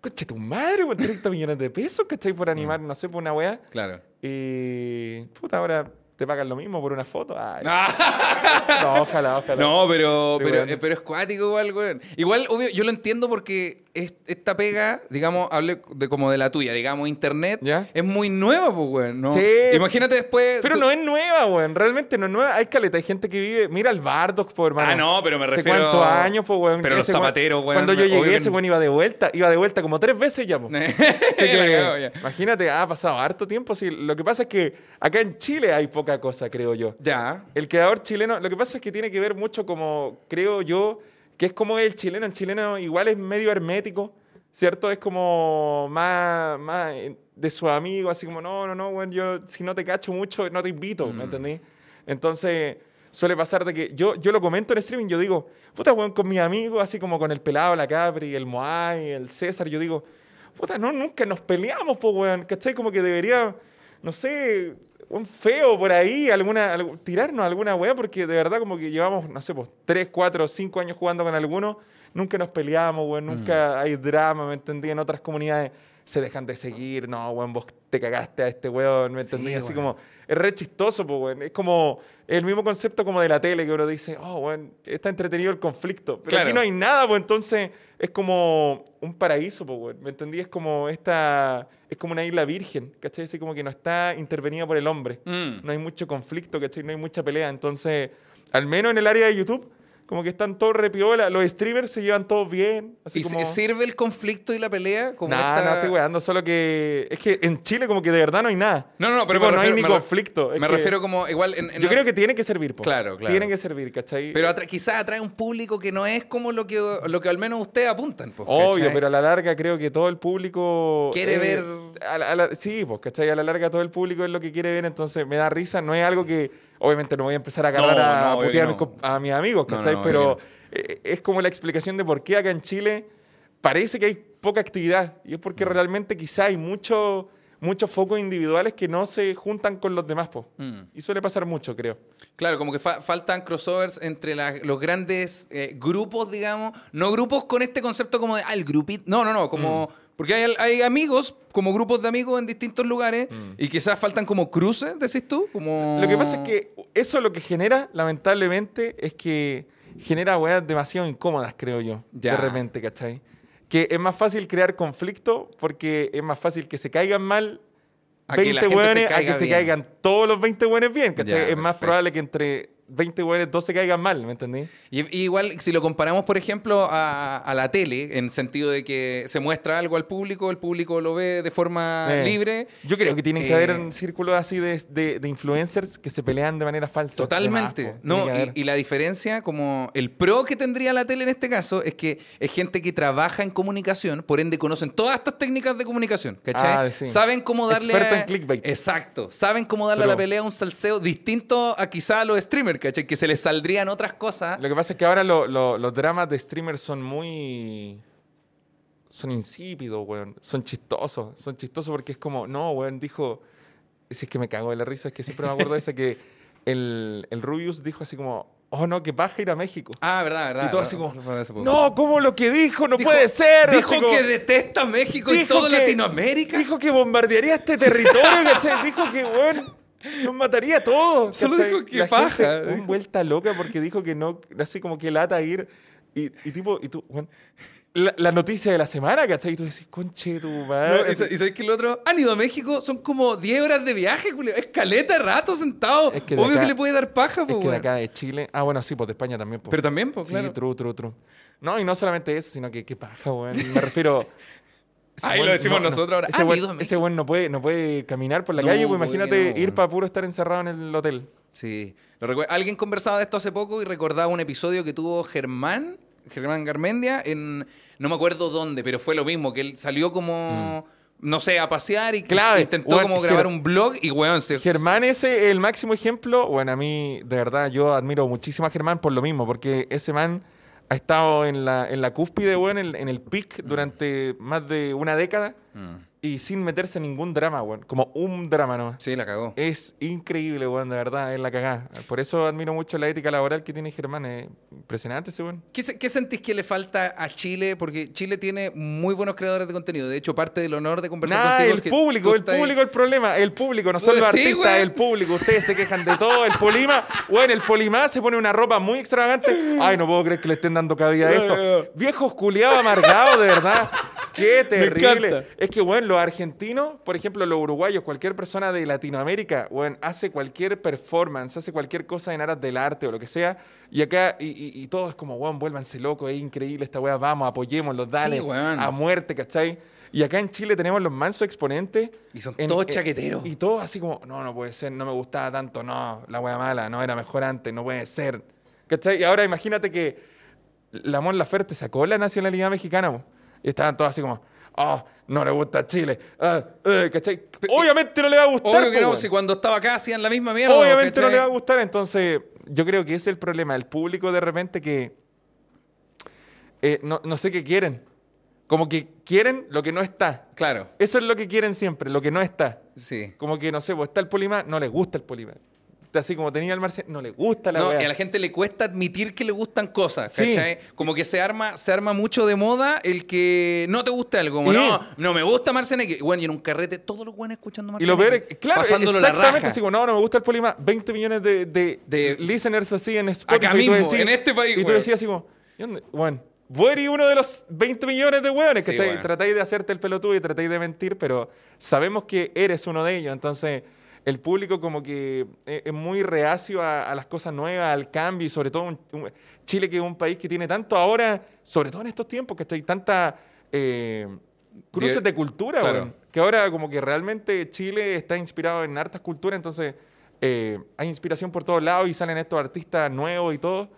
coche tu madre, weón, 30 millones de pesos, ¿cachai? Por animar, no sé, por una weá. Claro. Y. Puta, ahora te pagan lo mismo por una foto. Ay, (laughs) no, ojalá, ojalá. No, pero, Sí, pero, bueno. eh, pero es cuático igual, weón. Igual, obvio, yo lo entiendo porque es- esta pega, digamos, hablé de, como de la tuya, digamos, internet, ¿Ya? es muy nueva, pues, weón, ¿no? Sí. Imagínate después... Pero tú- no es nueva, weón. Realmente no es nueva. Hay caleta, hay gente que vive. Mira el Bardock, por hermano. Ah, no, pero me ¿Hace refiero- cuántos años, pues, weón? Pero los zapateros, weón, Cuando yo llegué, ese weón iba de vuelta. Iba de vuelta como tres veces ya, (laughs) Sí, que, imagínate, ha pasado harto tiempo. Sí, lo que pasa es que acá en Chile hay poca cosa, creo yo. Ya. El creador chileno, lo que pasa es que tiene que ver mucho como, creo yo, que es como el chileno. El chileno igual es medio hermético, ¿cierto? Es como más, más de su amigo, así como, no, no, no, bueno, yo si no te cacho mucho, no te invito, Mm. ¿me entendí? Entonces, suele pasar de que yo, yo lo comento en streaming, yo digo, puta, weón, con mis amigos, así como con el pelado, la Capri, el Moai, el César, yo digo, puta, no, nunca nos peleamos, pues, weón, ¿cachai? Como que debería, no sé, un feo por ahí, alguna, algu- tirarnos alguna weá, porque de verdad como que llevamos, no sé, pues, 3, 4, 5 años jugando con algunos, nunca nos peleamos, weón, nunca hay drama, ¿me entendí? En otras comunidades se dejan de seguir, no, weón, vos te cagaste a este weón, ¿me Sí, entendí? Así weón. como, es re chistoso, pues, weón, es como el mismo concepto como de la tele, que uno dice, oh, weón, está entretenido el conflicto, pero Claro. aquí no hay nada, pues, entonces es como un paraíso, pues, weón, ¿me entendí? Es como esta, es como una isla virgen, ¿cachai? Así como que no está intervenida por el hombre Mm. no hay mucho conflicto, ¿cachai? No hay mucha pelea. Entonces, al menos en el área de YouTube, como que están todos repiola. Los streamers se llevan todos bien. Así ¿Y como... si- sirve el conflicto y la pelea? Como Nah, esta- no estoy weando, solo que es que en Chile como que de verdad no hay nada. No, no, no, pero Tipo, no hay ni me conflicto. Me que refiero como igual en, en Yo la- creo que tiene que servir, po. Claro, claro. Tiene que servir, ¿cachai? Pero atra- quizás atrae un público que no es como lo que, lo que al menos ustedes apuntan. pues, Obvio, pero a la larga creo que todo el público... Quiere eh, ver- a la- a la- sí, pues, ¿cachai? A la larga todo el público es lo que quiere ver, entonces me da risa. No es algo que... Obviamente no voy a empezar a agarrar No, a, no, putear a, mis, no. comp- a mis amigos, ¿cachai? pero eh, es como la explicación de por qué acá en Chile parece que hay poca actividad. Y es Mm. porque realmente quizá hay mucho- muchos focos individuales que no se juntan con los demás, po. Mm. Y suele pasar mucho, creo. Claro, como que fa- faltan crossovers entre la- los grandes eh, grupos, digamos. No grupos con este concepto como de, ah, el grupito. No, no, no, como... Porque hay, hay amigos, como grupos de amigos en distintos lugares, y quizás faltan como cruces, decís tú, como... Lo que pasa es que eso lo que genera, lamentablemente, es que genera weas demasiado incómodas, creo yo, Ya. de repente, ¿cachai? Que es más fácil crear conflicto porque es más fácil que se caigan mal A que la 20 gente se hueones a caiga que se caigan todos los 20 hueones bien, ¿cachai? Ya, es más probable que entre 20 hueones dos se caigan mal, ¿me entendí? Y, y igual, si lo comparamos, por ejemplo, a, a la tele, en sentido de que se muestra algo al público, el público lo ve de forma Eh, libre. Yo creo que tienen que Eh, haber un círculo así de, de- de influencers que se pelean de manera falsa. Totalmente. Más, no, y, y la diferencia, como el pro que tendría la tele en este caso, es que es gente que trabaja en comunicación, por ende conocen todas estas técnicas de comunicación, ¿cachai? Ah, sí. Saben cómo darle... Experto a- en clickbait. Exacto. Saben cómo darle a la pelea un salseo distinto a quizá a los streamers, ¿cachai? Que se les saldrían otras cosas. Lo que pasa es que ahora lo- lo- los dramas de streamers son muy. Son insípidos, weón. Son chistosos. Son chistosos porque es como, no, weón, dijo. Si es que me cago de la risa, es que siempre me acuerdo de ese que el, el Rubius dijo así como, oh no, que baja ir a México. Ah, verdad, verdad. Y todo así como. No, ¿cómo lo que dijo? No Dijo- puede ser. Dijo como- que detesta México y toda Latinoamérica. Dijo que bombardearía este territorio, (laughs) ¿cachai? Dijo que, weón, nos mataría a todos. Solo ¿cachai? dijo que La paja, gente, un vuelta loca porque dijo que no, así como que lata ir. Y, y tipo, y tú, weón, la, la noticia de la semana, ¿cachai? Y tú decís, conche tu madre. No, y, sa- y sabes que el otro han ido a México, son como 10 horas de viaje, Julio. Es caleta de rato sentado. Es que Obvio acá- que le puede dar paja, es pues, que de acá de Chile. Ah, bueno, sí, pues de España también. Pues. Pero también, pues, sí, claro. true, true, true. No, y no solamente eso, sino que qué paja, weón. Me (laughs) refiero. Ese Ahí lo decimos nosotros ahora. Ese Han weón, ido a ese México. weón no puede, no puede caminar por la No, calle, pues imagínate no, ir para puro estar encerrado en el hotel. Sí. Lo Alguien conversaba de esto hace poco y recordaba un episodio que tuvo Germán, Germán Garmendia, en no me acuerdo dónde, pero fue lo mismo, que él salió como, no sé, a pasear y que Clave, intentó como grabar un blog y, weón, se... Germán es el máximo ejemplo. Bueno, a mí, de verdad, yo admiro muchísimo a Germán por lo mismo, porque ese man ha estado en la, en la cúspide, weón, en, en el peak durante más de una década. Mm. Y sin meterse en ningún drama, weón. Como un drama nomás. Sí, la cagó. Es increíble, weón, de verdad, es la cagada. Por eso admiro mucho la ética laboral que tiene Germán. Es impresionante ese weón. ¿Qué, se- qué sentís que le falta a Chile? Porque Chile tiene muy buenos creadores de contenido. De hecho, parte del honor de conversar Nah, contigo el es que público, el público el problema, el público, no son Pues los sí, artistas, weón. el público. Ustedes se quejan de todo, el polima, bueno, el polimá se pone una ropa muy extravagante. Ay, no puedo creer que le estén dando cabida a esto. (laughs) Viejos culiados amargados, de verdad. Qué (laughs) terrible. Es que, bueno, los argentinos, por ejemplo, los uruguayos, cualquier persona de Latinoamérica, bueno, hace cualquier performance, hace cualquier cosa en aras del arte o lo que sea, y acá, y, y- y todo es como, bueno, vuélvanse locos, es increíble esta weá, vamos, apoyémoslos, dale, Sí, weón. a muerte, ¿cachai? Y acá en Chile tenemos los mansos exponentes. Y son en- todos en- chaqueteros. Y todos así como, no, no puede ser, no me gustaba tanto, no, la wea mala, no, era mejor antes, no puede ser. ¿Cachai? Y ahora imagínate que la Mon Laferte sacó la nacionalidad mexicana, po, y estaban todos así como, oh, no le gusta Chile, ah, eh", ¿cachai? Obviamente no le va a gustar. Obvio que no, si cuando estaba acá hacían la misma mierda. Obviamente no le va a gustar, entonces yo creo que ese es el problema, el público de repente que eh, no, no sé qué quieren, como que quieren lo que no está. Claro, Eso es lo que quieren siempre, lo que no está. sí. Como que, no sé, pues está el polima, no le gusta el polima. Así como tenía el marciano, no le gusta la No, weá. y a la gente le cuesta admitir que le gustan cosas, Sí. ¿cachai? Como que se arma, se arma mucho de moda el que no te gusta algo. Como, no, no me gusta Marcianeque. Bueno, y en un carrete todos los buenos escuchando Y lo peor Marcianeque. es, claro, pasándolo la exactamente raja. así como, no, no me gusta el polima, 20 millones de, de, De- listeners así en Spotify. Acá mismo, decís- en este país, Y tú decías así como, ¿y dónde? Bueno, vos uno de los 20 millones de hueones, Sí, ¿cachai? weón. Tratáis de hacerte el pelotudo y tratáis de mentir, pero sabemos que eres uno de ellos, entonces... El público como que es es muy reacio a, a las cosas nuevas, al cambio y sobre todo un- un- Chile que es un país que tiene tanto ahora, sobre todo en estos tiempos, que hay tanta eh, cruces de cultura, claro. que ahora como que realmente Chile está inspirado en hartas culturas, entonces eh, hay inspiración por todos lados y salen estos artistas nuevos y todo.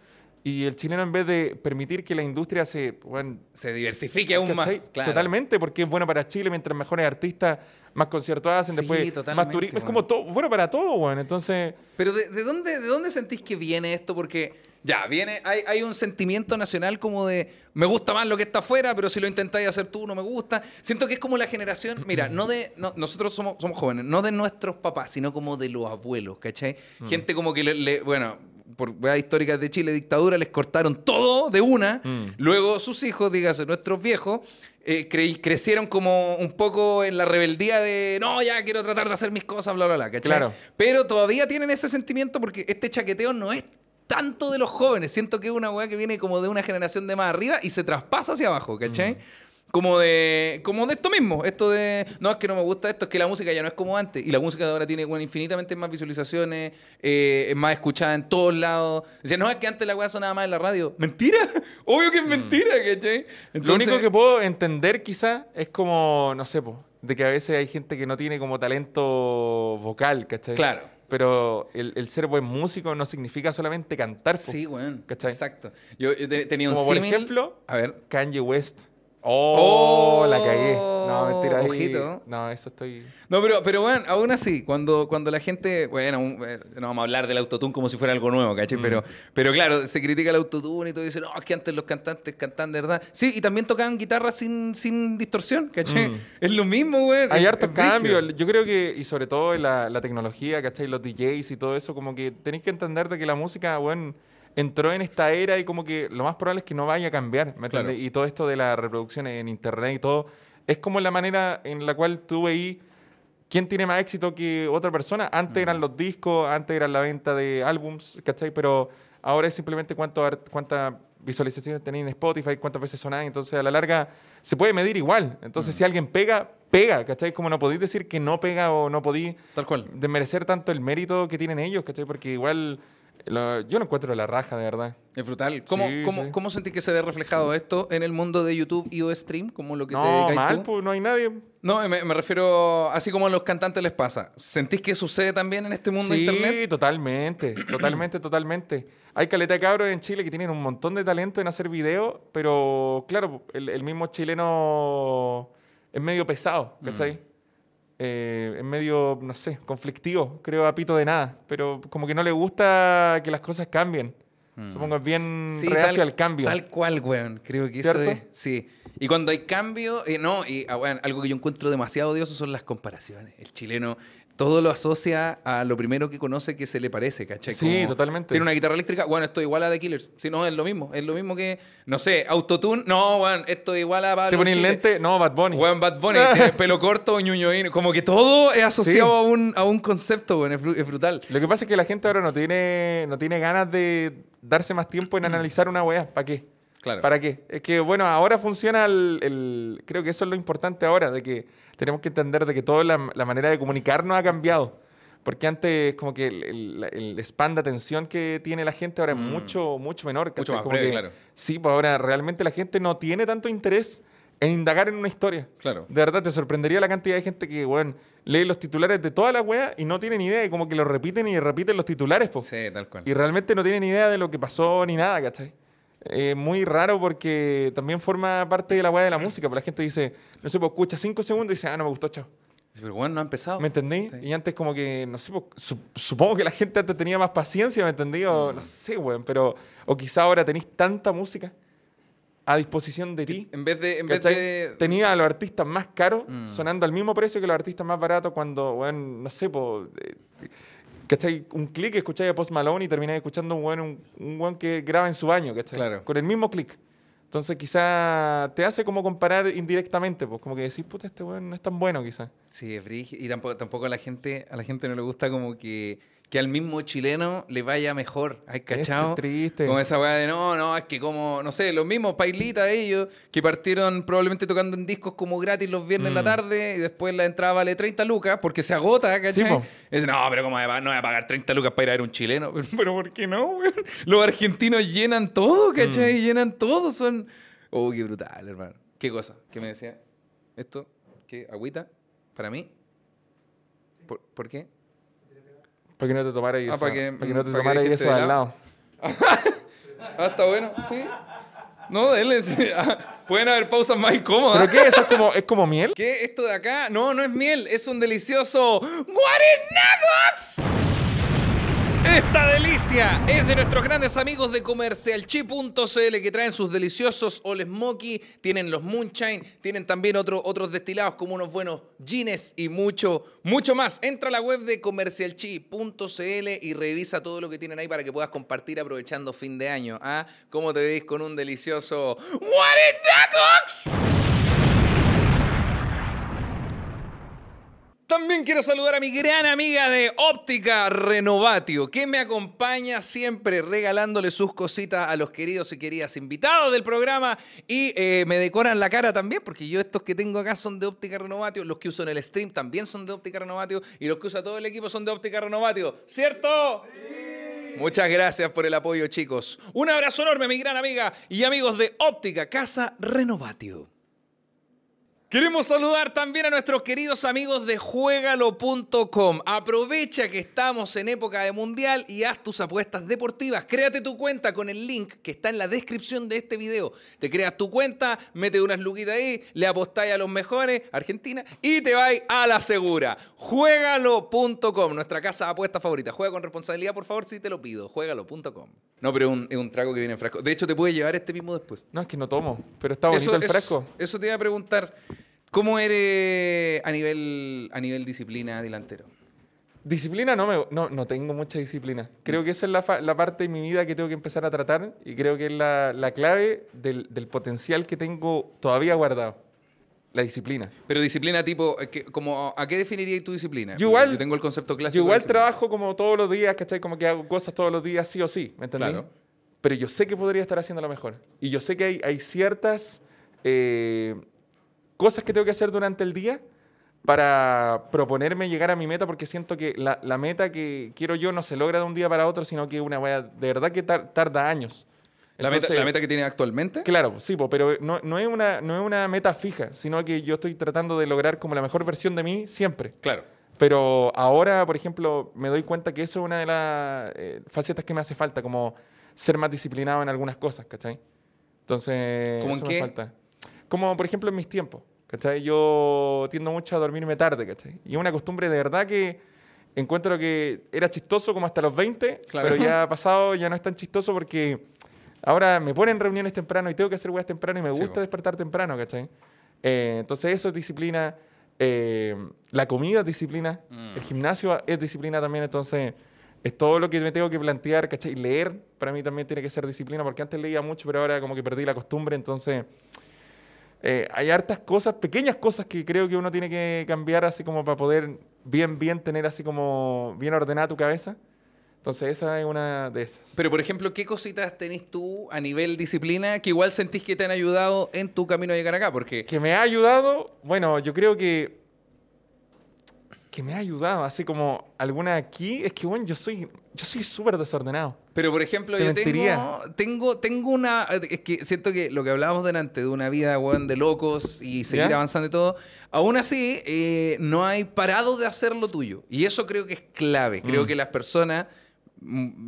Y el chileno en vez de permitir que la industria se... bueno, Se diversifique aún ¿cachai? más. Claro. Totalmente, porque es bueno para Chile, mientras mejores artistas, más conciertos hacen, Sí, después más turismo. Es como todo, bueno para todo, bueno. Entonces, Pero ¿de, de dónde, ¿de dónde sentís que viene esto? Porque ya, viene, hay, hay un sentimiento nacional como de me gusta más lo que está afuera, pero si lo intentáis hacer tú no me gusta. Siento que es como la generación, mira, no de, no, nosotros somos, somos jóvenes, no de nuestros papás, sino como de los abuelos, ¿cachai? Mm. Gente como que le, le- bueno, por weas históricas de Chile, dictadura, les cortaron todo de una. Mm. Luego sus hijos, dígase, nuestros viejos, eh, cre- crecieron como un poco en la rebeldía de, no, ya quiero tratar de hacer mis cosas, bla, bla, bla, ¿cachai? Claro. Pero todavía tienen ese sentimiento porque este chaqueteo no es tanto de los jóvenes. Siento que es una weá que viene como de una generación de más arriba y se traspasa hacia abajo, ¿cachai? Mm. Como de, como de esto mismo, esto de, no es que no me gusta esto, es que la música ya no es como antes. Y la música de ahora tiene bueno, infinitamente más visualizaciones, eh, es más escuchada en todos lados. Decía, no, es que antes la weá sonaba más en la radio. Mentira, (laughs) obvio que es mentira, ¿cachai? Mm. lo único que puedo entender quizá es como, no sé, po, de que a veces hay gente que no tiene como talento vocal, ¿cachai? Claro. Pero el, el ser buen músico no significa solamente cantar, po. Sí, weón. ¿Cachai? Exacto. Yo, yo te- tenía un Como por ejemplo, A ver. Kanye West. Oh, Oh, la cagué. No, mentira. ahí- ojito. No, eso estoy... No, pero, pero bueno, aún así, cuando, cuando la gente, bueno, un- eh, no vamos a hablar del autotune como si fuera algo nuevo, Mm. ¿cachai? Pero, pero claro, se critica el autotune y todo, y dicen, no, es que antes los cantantes cantaban de verdad. Sí, y también tocaban guitarra sin, sin distorsión, ¿cachai? Mm. (laughs) Es lo mismo, güey. Hay hartos cambios. Yo creo que, y sobre todo en la, la tecnología, ¿cachai? Los DJs y todo eso, como que tenéis que entender de que la música, bueno, entró en esta era y como que lo más probable es que no vaya a cambiar, ¿me Claro. Y todo esto de la reproducción en internet y todo, es como la manera en la cual tú veís quién tiene más éxito que otra persona. Antes Mm. eran los discos, antes era la venta de álbums, ¿cachai? Pero ahora es simplemente cuánto, cuántas visualizaciones tenéis en Spotify, cuántas veces sonáis. Entonces, a la larga, se puede medir igual. Entonces, Mm. si alguien pega, pega, ¿cachai? Como no podéis decir que no pega o no podéis Tal cual. desmerecer tanto el mérito que tienen ellos, ¿cachai? Porque igual lo- yo lo encuentro de la raja, de verdad. Es brutal. ¿Cómo, Sí, cómo, sí. cómo sentís que se ve reflejado esto en el mundo de YouTube y o stream? Como lo que te No, dedicáis mal, tú? pues no hay nadie. No, me, me refiero así como a los cantantes les pasa. ¿Sentís que sucede también en este mundo de sí, internet? totalmente, (clears throat) totalmente, totalmente. Hay caleta de cabros en Chile que tienen un montón de talento en hacer videos, pero claro, el, el mismo chileno es medio pesado, ¿cachai? Mm. Eh, es medio, no sé, conflictivo, creo, a pito de nada, pero como que no le gusta que las cosas cambien. Mm. Supongo es bien Sí, reacio tal- al cambio. Tal cual, weón. Creo que ¿Cierto? eso es. Sí. Y cuando hay cambio, eh, no, y ah, bueno, algo que yo encuentro demasiado odioso son las comparaciones. El chileno todo lo asocia a lo primero que conoce que se le parece, ¿cachai? Sí, Como, totalmente. Tiene una guitarra eléctrica, bueno, esto es igual a The Killers. Si no, es lo mismo. Es lo mismo que, no sé, Autotune, no, bueno, esto es igual a Pablo ¿Te pones lente? No, Bad Bunny. Weón, Bad Bunny, (laughs) tiene pelo corto, ñuñoín. Como que todo es asociado a, un, a un concepto, weón. Es, bru- es brutal. Lo que pasa es que la gente ahora no tiene, no tiene ganas de darse más tiempo en (clears throat) analizar una weá. ¿Para qué? Claro. ¿Para qué? Es que, bueno, ahora funciona el, el- Creo que eso es lo importante ahora, de que tenemos que entender de que toda la, la manera de comunicarnos ha cambiado. Porque antes, como que el, el- el span de atención que tiene la gente ahora es Mm. mucho, mucho menor. Mucho ¿cachai? más Como breve, que- claro. Sí, pues ahora realmente la gente no tiene tanto interés en indagar en una historia. Claro. De verdad, te sorprendería la cantidad de gente que, bueno, lee los titulares de toda la wea y no tiene ni idea, y como que lo repiten y repiten los titulares, pues. Sí, tal cual. Y realmente no tienen ni idea de lo que pasó ni nada, ¿cachai? Es muy raro porque también forma parte de la weá de la música. Pues la gente dice, no sé, pues escucha cinco segundos y dice, ah, no me gustó, chao. Pero bueno, no ha empezado. ¿Me entendí? Sí. Y antes como que, no sé, pues, su- supongo que la gente antes tenía más paciencia, ¿me entendí? O Mm. no sé, weón, pero... O quizá ahora tenéis tanta música a disposición de ti. En vez de. En vez de Tenía a los artistas más caros Mm. sonando al mismo precio que los artistas más baratos cuando, weón, no sé, pues... ¿Cachai? Un clic, escucháis a Post Malone y termináis escuchando un weón, un, un weón que graba en su baño, ¿cachai? Claro. Con el mismo clic. Entonces quizá te hace como comparar indirectamente, pues como que decís, puta, este weón no es tan bueno quizá. Sí, es. Y tampoco, tampoco a la gente, a la gente no le gusta como que, que al mismo chileno le vaya mejor. ¿Hay cachado? Es triste. Como esa weá de no, no, es que como, no sé, los mismos pailitas ellos que partieron probablemente tocando en discos como gratis los viernes en la Mm. tarde y después la entrada vale 30 lucas porque se agota, ¿cachai? Sí, no, pero ¿cómo me va- no voy a pagar 30 lucas para ir a ver un chileno? (laughs) Pero ¿por qué no, weón? Los argentinos llenan todo, ¿cachai? Mm. Llenan todo, son... Oh, qué brutal, hermano. ¿Qué cosa? ¿Qué me decía? ¿Esto? ¿Qué? ¿Agüita? ¿Para mí? ¿Por, ¿por qué? Para que no te tomara Ah, eso. para que- para que no te tomara dijiste eso de al lado. (laughs) Ah, está bueno, sí. No, sí. (laughs) Ah, Pueden haber pausas más incómodas. ¿Pero qué? ¿Eso es como, es como miel? ¿Qué? ¿Esto de acá? No, no es miel, es un delicioso Guarenagox. Esta delicia es de nuestros grandes amigos de comercialchi.cl que traen sus deliciosos All Smoky, tienen los Moonshine, tienen también otro- otros destilados como unos buenos gines y mucho, mucho más. Entra a la web de comercialchi.cl y revisa todo lo que tienen ahí para que puedas compartir aprovechando fin de año. ¿Ah? ¿Cómo te veis con un delicioso Guarenagox? También quiero saludar a mi gran amiga de Óptica Renovatio, que me acompaña siempre regalándole sus cositas a los queridos y queridas invitados del programa y eh, me decoran la cara también, porque yo estos que tengo acá son de Óptica Renovatio, los que uso en el stream también son de Óptica Renovatio y los que usa todo el equipo son de Óptica Renovatio, ¿cierto? Muchas gracias por el apoyo, chicos. Un abrazo enorme, mi gran amiga y amigos de Óptica Casa Renovatio. Queremos saludar también a nuestros queridos amigos de juegalo.com. Aprovecha que estamos en época de mundial y haz tus apuestas deportivas. Créate tu cuenta con el link que está en la descripción de este video. Te creas tu cuenta, mete unas luquitas ahí, le apostáis a los mejores, Argentina, y te vais a la segura. Juegalo.com, nuestra casa de apuestas favorita. Juega con responsabilidad, por favor, si te lo pido. Juegalo.com. No, pero es un, es un trago que viene en frasco. De hecho, te puede llevar este mismo después. No, es que no tomo, pero está bonito el es- fresco. eso te iba a preguntar. ¿Cómo eres a nivel, a nivel disciplina delantero? Disciplina no, me, no, no tengo mucha disciplina. Creo que esa es la, fa- la parte de mi vida que tengo que empezar a tratar y creo que es la, la clave del, del potencial que tengo todavía guardado. La disciplina. Pero disciplina tipo, eh, que- como, ¿a qué definirías tu disciplina? Yo igual- Yo tengo el concepto clásico. Yo igual trabajo como todos los días, ¿cachai? Como que hago cosas todos los días sí o sí, ¿me entendí? Claro. Pero yo sé que podría estar haciéndolo mejor. Y yo sé que hay, hay ciertas eh, cosas que tengo que hacer durante el día para proponerme llegar a mi meta, porque siento que la, la meta que quiero yo no se logra de un día para otro, sino que una wea de verdad que tar- tarda años. ¿La, meta, Entonces, la meta que tienes actualmente? Claro, sí, po, pero no, no, es una, no es una meta fija, sino que yo estoy tratando de lograr como la mejor versión de mí siempre. Claro. Pero ahora, por ejemplo, me doy cuenta que eso es una de las eh, facetas que me hace falta, como ser más disciplinado en algunas cosas, ¿cachai? Entonces, ¿Cómo en eso qué? me falta. Como, por ejemplo, en mis tiempos, ¿cachai? Yo tiendo mucho a dormirme tarde, ¿cachai? Y es una costumbre de verdad que encuentro que era chistoso como hasta los 20, Claro. pero ya ha (laughs) pasado, ya no es tan chistoso porque Ahora me ponen reuniones temprano y tengo que hacer weas temprano y me gusta despertar temprano, ¿cachai? Eh, entonces eso es disciplina. eh, la comida es disciplina. Mm. El gimnasio es disciplina también. Entonces es todo lo que me tengo que plantear, ¿cachai? Leer para mí también tiene que ser disciplina porque antes leía mucho, pero ahora como que perdí la costumbre. Entonces eh, hay hartas cosas, pequeñas cosas que creo que uno tiene que cambiar así como para poder bien, bien tener así como bien ordenada tu cabeza. Entonces esa es una de esas. Pero, por ejemplo, ¿qué cositas tenés tú a nivel disciplina que igual sentís que te han ayudado en tu camino a llegar acá? Porque que me ha ayudado, bueno, yo creo que que me ha ayudado, así como alguna aquí, es que bueno, yo soy yo soy súper desordenado. Pero, por ejemplo, Te yo tengo, tengo, tengo una... Es que siento que lo que hablábamos delante de una vida, weón, de locos y seguir ¿Ya? avanzando y todo, aún así eh, no hay parado de hacer lo tuyo. Y eso creo que es clave. Creo Mm. que las personas,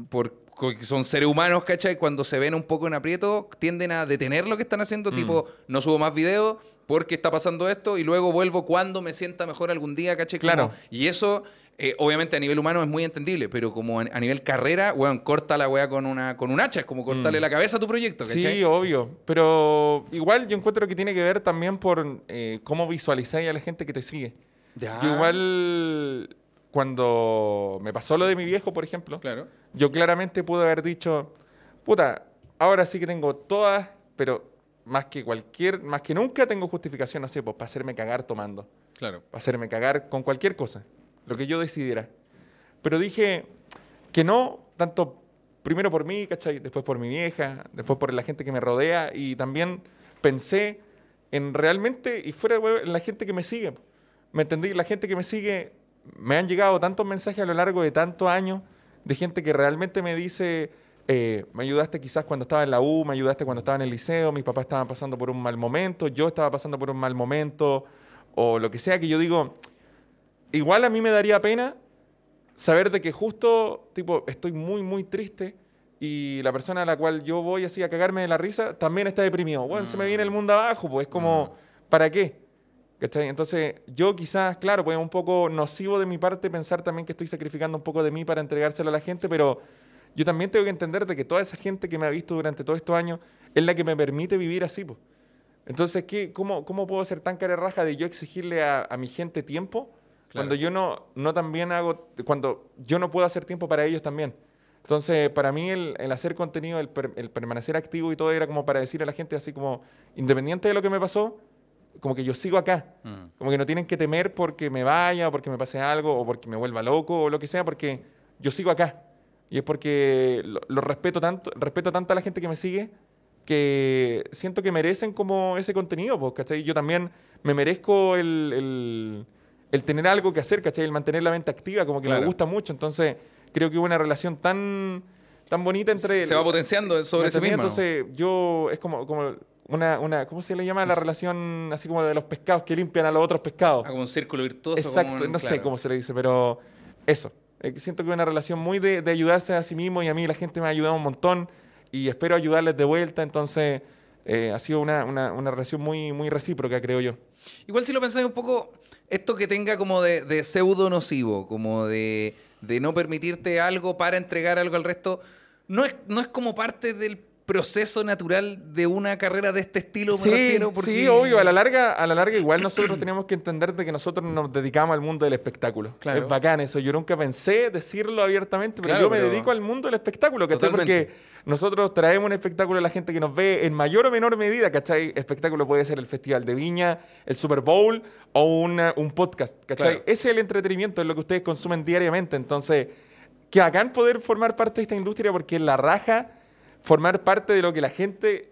por que son seres humanos, ¿cachai? Cuando se ven un poco en aprieto, tienden a detener lo que están haciendo, Mm. tipo, no subo más videos porque está pasando esto y luego vuelvo cuando me sienta mejor algún día, ¿cachai? Como- Claro. y eso, eh, obviamente, a nivel humano es muy entendible, pero como a, a nivel carrera, weón, corta la weá con, una, con un hacha, es como cortarle Mm. la cabeza a tu proyecto, ¿cachai? Sí, obvio, pero igual yo encuentro que tiene que ver también por eh, cómo visualizáis a la gente que te sigue. Ya. Yo igual cuando me pasó lo de mi viejo, por ejemplo, Claro. yo claramente pude haber dicho, puta, ahora sí que tengo todas, pero más que cualquier, más que nunca tengo justificación así, pues para hacerme cagar tomando, Claro. para hacerme cagar con cualquier cosa, lo que yo decidiera. Pero dije que no, tanto primero por mí, ¿cachai? Después por mi vieja, después por la gente que me rodea y también pensé en realmente, y fuera de la gente que me sigue. ¿Me entendí? La gente que me sigue, me han llegado tantos mensajes a lo largo de tantos años de gente que realmente me dice, eh, me ayudaste quizás cuando estaba en la U, me ayudaste cuando estaba en el liceo, mis papás estaban pasando por un mal momento, yo estaba pasando por un mal momento, o lo que sea, que yo digo, igual a mí me daría pena saber de que justo, tipo, estoy muy, muy triste y la persona a la cual yo voy así a cagarme de la risa también está deprimido. Bueno, se me viene el mundo abajo, pues es como, ¿para qué? ¿Cachai? Entonces, yo quizás, claro, pues es un poco nocivo de mi parte pensar también que estoy sacrificando un poco de mí para entregárselo a la gente, pero yo también tengo que entender de que toda esa gente que me ha visto durante todos estos años es la que me permite vivir así, pues. Entonces, ¿qué, cómo, ¿cómo puedo ser tan carerraja de yo exigirle a, a mi gente tiempo Claro. cuando yo no, no también hago, cuando yo no puedo hacer tiempo para ellos también? Entonces, para mí el, el hacer contenido, el, per- el permanecer activo y todo era como para decirle a la gente así como, independiente de lo que me pasó, como que yo sigo acá. Mm. Como que no tienen que temer porque me vaya, o porque me pase algo, o porque me vuelva loco, o lo que sea, porque yo sigo acá. Y es porque lo, lo respeto tanto, respeto tanto a la gente que me sigue, que siento que merecen como ese contenido, pues, ¿cachai? Yo también me merezco el, el- el tener algo que hacer, ¿cachai? El mantener la mente activa, como que Claro. me gusta mucho. Entonces, creo que hubo una relación tan, tan bonita entre... Se va potenciando sobre ¿Me ese entendí? mismo. Entonces, yo es como, como una, una, ¿cómo se le llama la relación así como de los pescados que limpian a los otros pescados? Ah, como un círculo virtuoso. Exacto, como un- no sé cómo se le dice, pero eso. Eh, siento que es una relación muy de, de ayudarse a sí mismo y a mí la gente me ha ayudado un montón y espero ayudarles de vuelta, entonces eh, ha sido una, una, una relación muy, muy recíproca, creo yo. Igual si lo pensáis un poco, esto que tenga como de, de pseudo nocivo, como de, de no permitirte algo para entregar algo al resto, no es, no es como parte del proceso natural de una carrera de este estilo, me Sí, refiero. Porque... sí, obvio, a la larga, a la larga igual nosotros (clears throat) tenemos que entender de que nosotros nos dedicamos al mundo del espectáculo. Claro. Es bacán eso, yo nunca pensé decirlo abiertamente, pero Claro, yo me pero- dedico al mundo del espectáculo, ¿cachai? Totalmente. Porque nosotros traemos un espectáculo a la gente que nos ve en mayor o menor medida, ¿cachai? Espectáculo puede ser el Festival de Viña, el Super Bowl o una- un podcast, ¿cachai? Claro. Ese es el entretenimiento, es lo que ustedes consumen diariamente, entonces, que bacán poder formar parte de esta industria porque es la raja formar parte de lo que la gente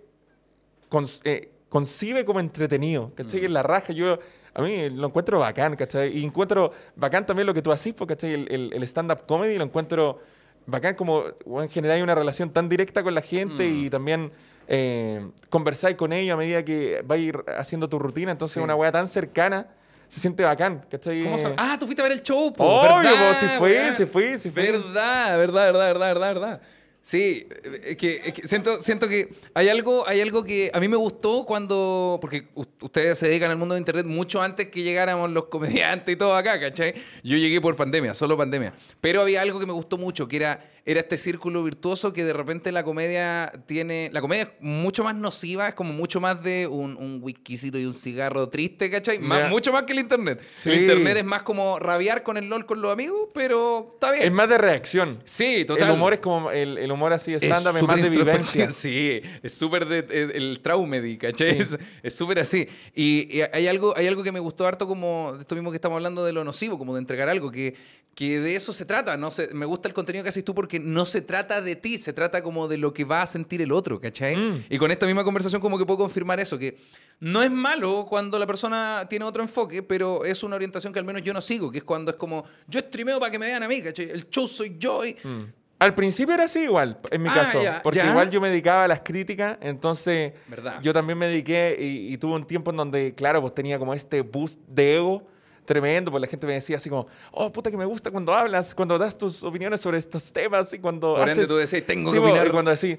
cons- eh, concibe como entretenido, ¿cachai? Mm. En la raja, yo a mí lo encuentro bacán, ¿cachai? Y encuentro bacán también lo que tú haces, porque, ¿cachai? El, el- el stand-up comedy lo encuentro bacán como, en general hay una relación tan directa con la gente Mm. y también eh, conversáis con ellos a medida que vais haciendo tu rutina, entonces Sí. una weá tan cercana se siente bacán, ¿cachai? ¿Cómo Ah, tú fuiste a ver el show, po. Obvio, ¿verdad, po, si fue, si fue, si fue. Verdad, verdad, verdad, verdad, verdad, verdad. Sí, eh, es que, siento, siento que hay algo, hay algo que a mí me gustó cuando, porque ustedes se dedican al mundo de internet mucho antes que llegáramos los comediantes y todo acá, ¿cachai? Yo llegué por pandemia, solo pandemia. Pero había algo que me gustó mucho, que era era este círculo virtuoso que de repente la comedia tiene. La comedia es mucho más nociva, es como mucho más de un, un whiskycito y un cigarro triste, ¿cachai? Más- mucho más que el internet. Sí. El internet es más como rabiar con el LOL con los amigos, pero está bien. Es más de reacción. Sí, total. El humor es como el, el humor así Es estándar, es, más de vivencia. (laughs) Sí, es súper de, eh, el traumedy, ¿cachai? Sí. Es- Es súper así. Y, y hay, algo, hay algo que me gustó harto como de esto mismo que estamos hablando de lo nocivo, como de entregar algo, que, que de eso se trata. No se, me gusta el contenido que haces tú porque no se trata de ti, se trata como de lo que va a sentir el otro, ¿cachai? Mm. Y con esta misma conversación como que puedo confirmar eso, que no es malo cuando la persona tiene otro enfoque, pero es una orientación que al menos yo no sigo, que es cuando es como, yo streameo para que me vean a mí, ¿cachai? El show soy yo y... Mm. Al principio era así igual, en mi Ah, caso. ya, porque ya. igual yo me dedicaba a las críticas, entonces ¿Verdad? yo también me dediqué y, y tuve un tiempo en donde, claro, pues tenía como este boost de ego tremendo, pues la gente me decía así como, oh, puta que me gusta cuando hablas, cuando das tus opiniones sobre estos temas y cuando Por ende haces... tú decías, tengo Sí, que opinar. cuando decís,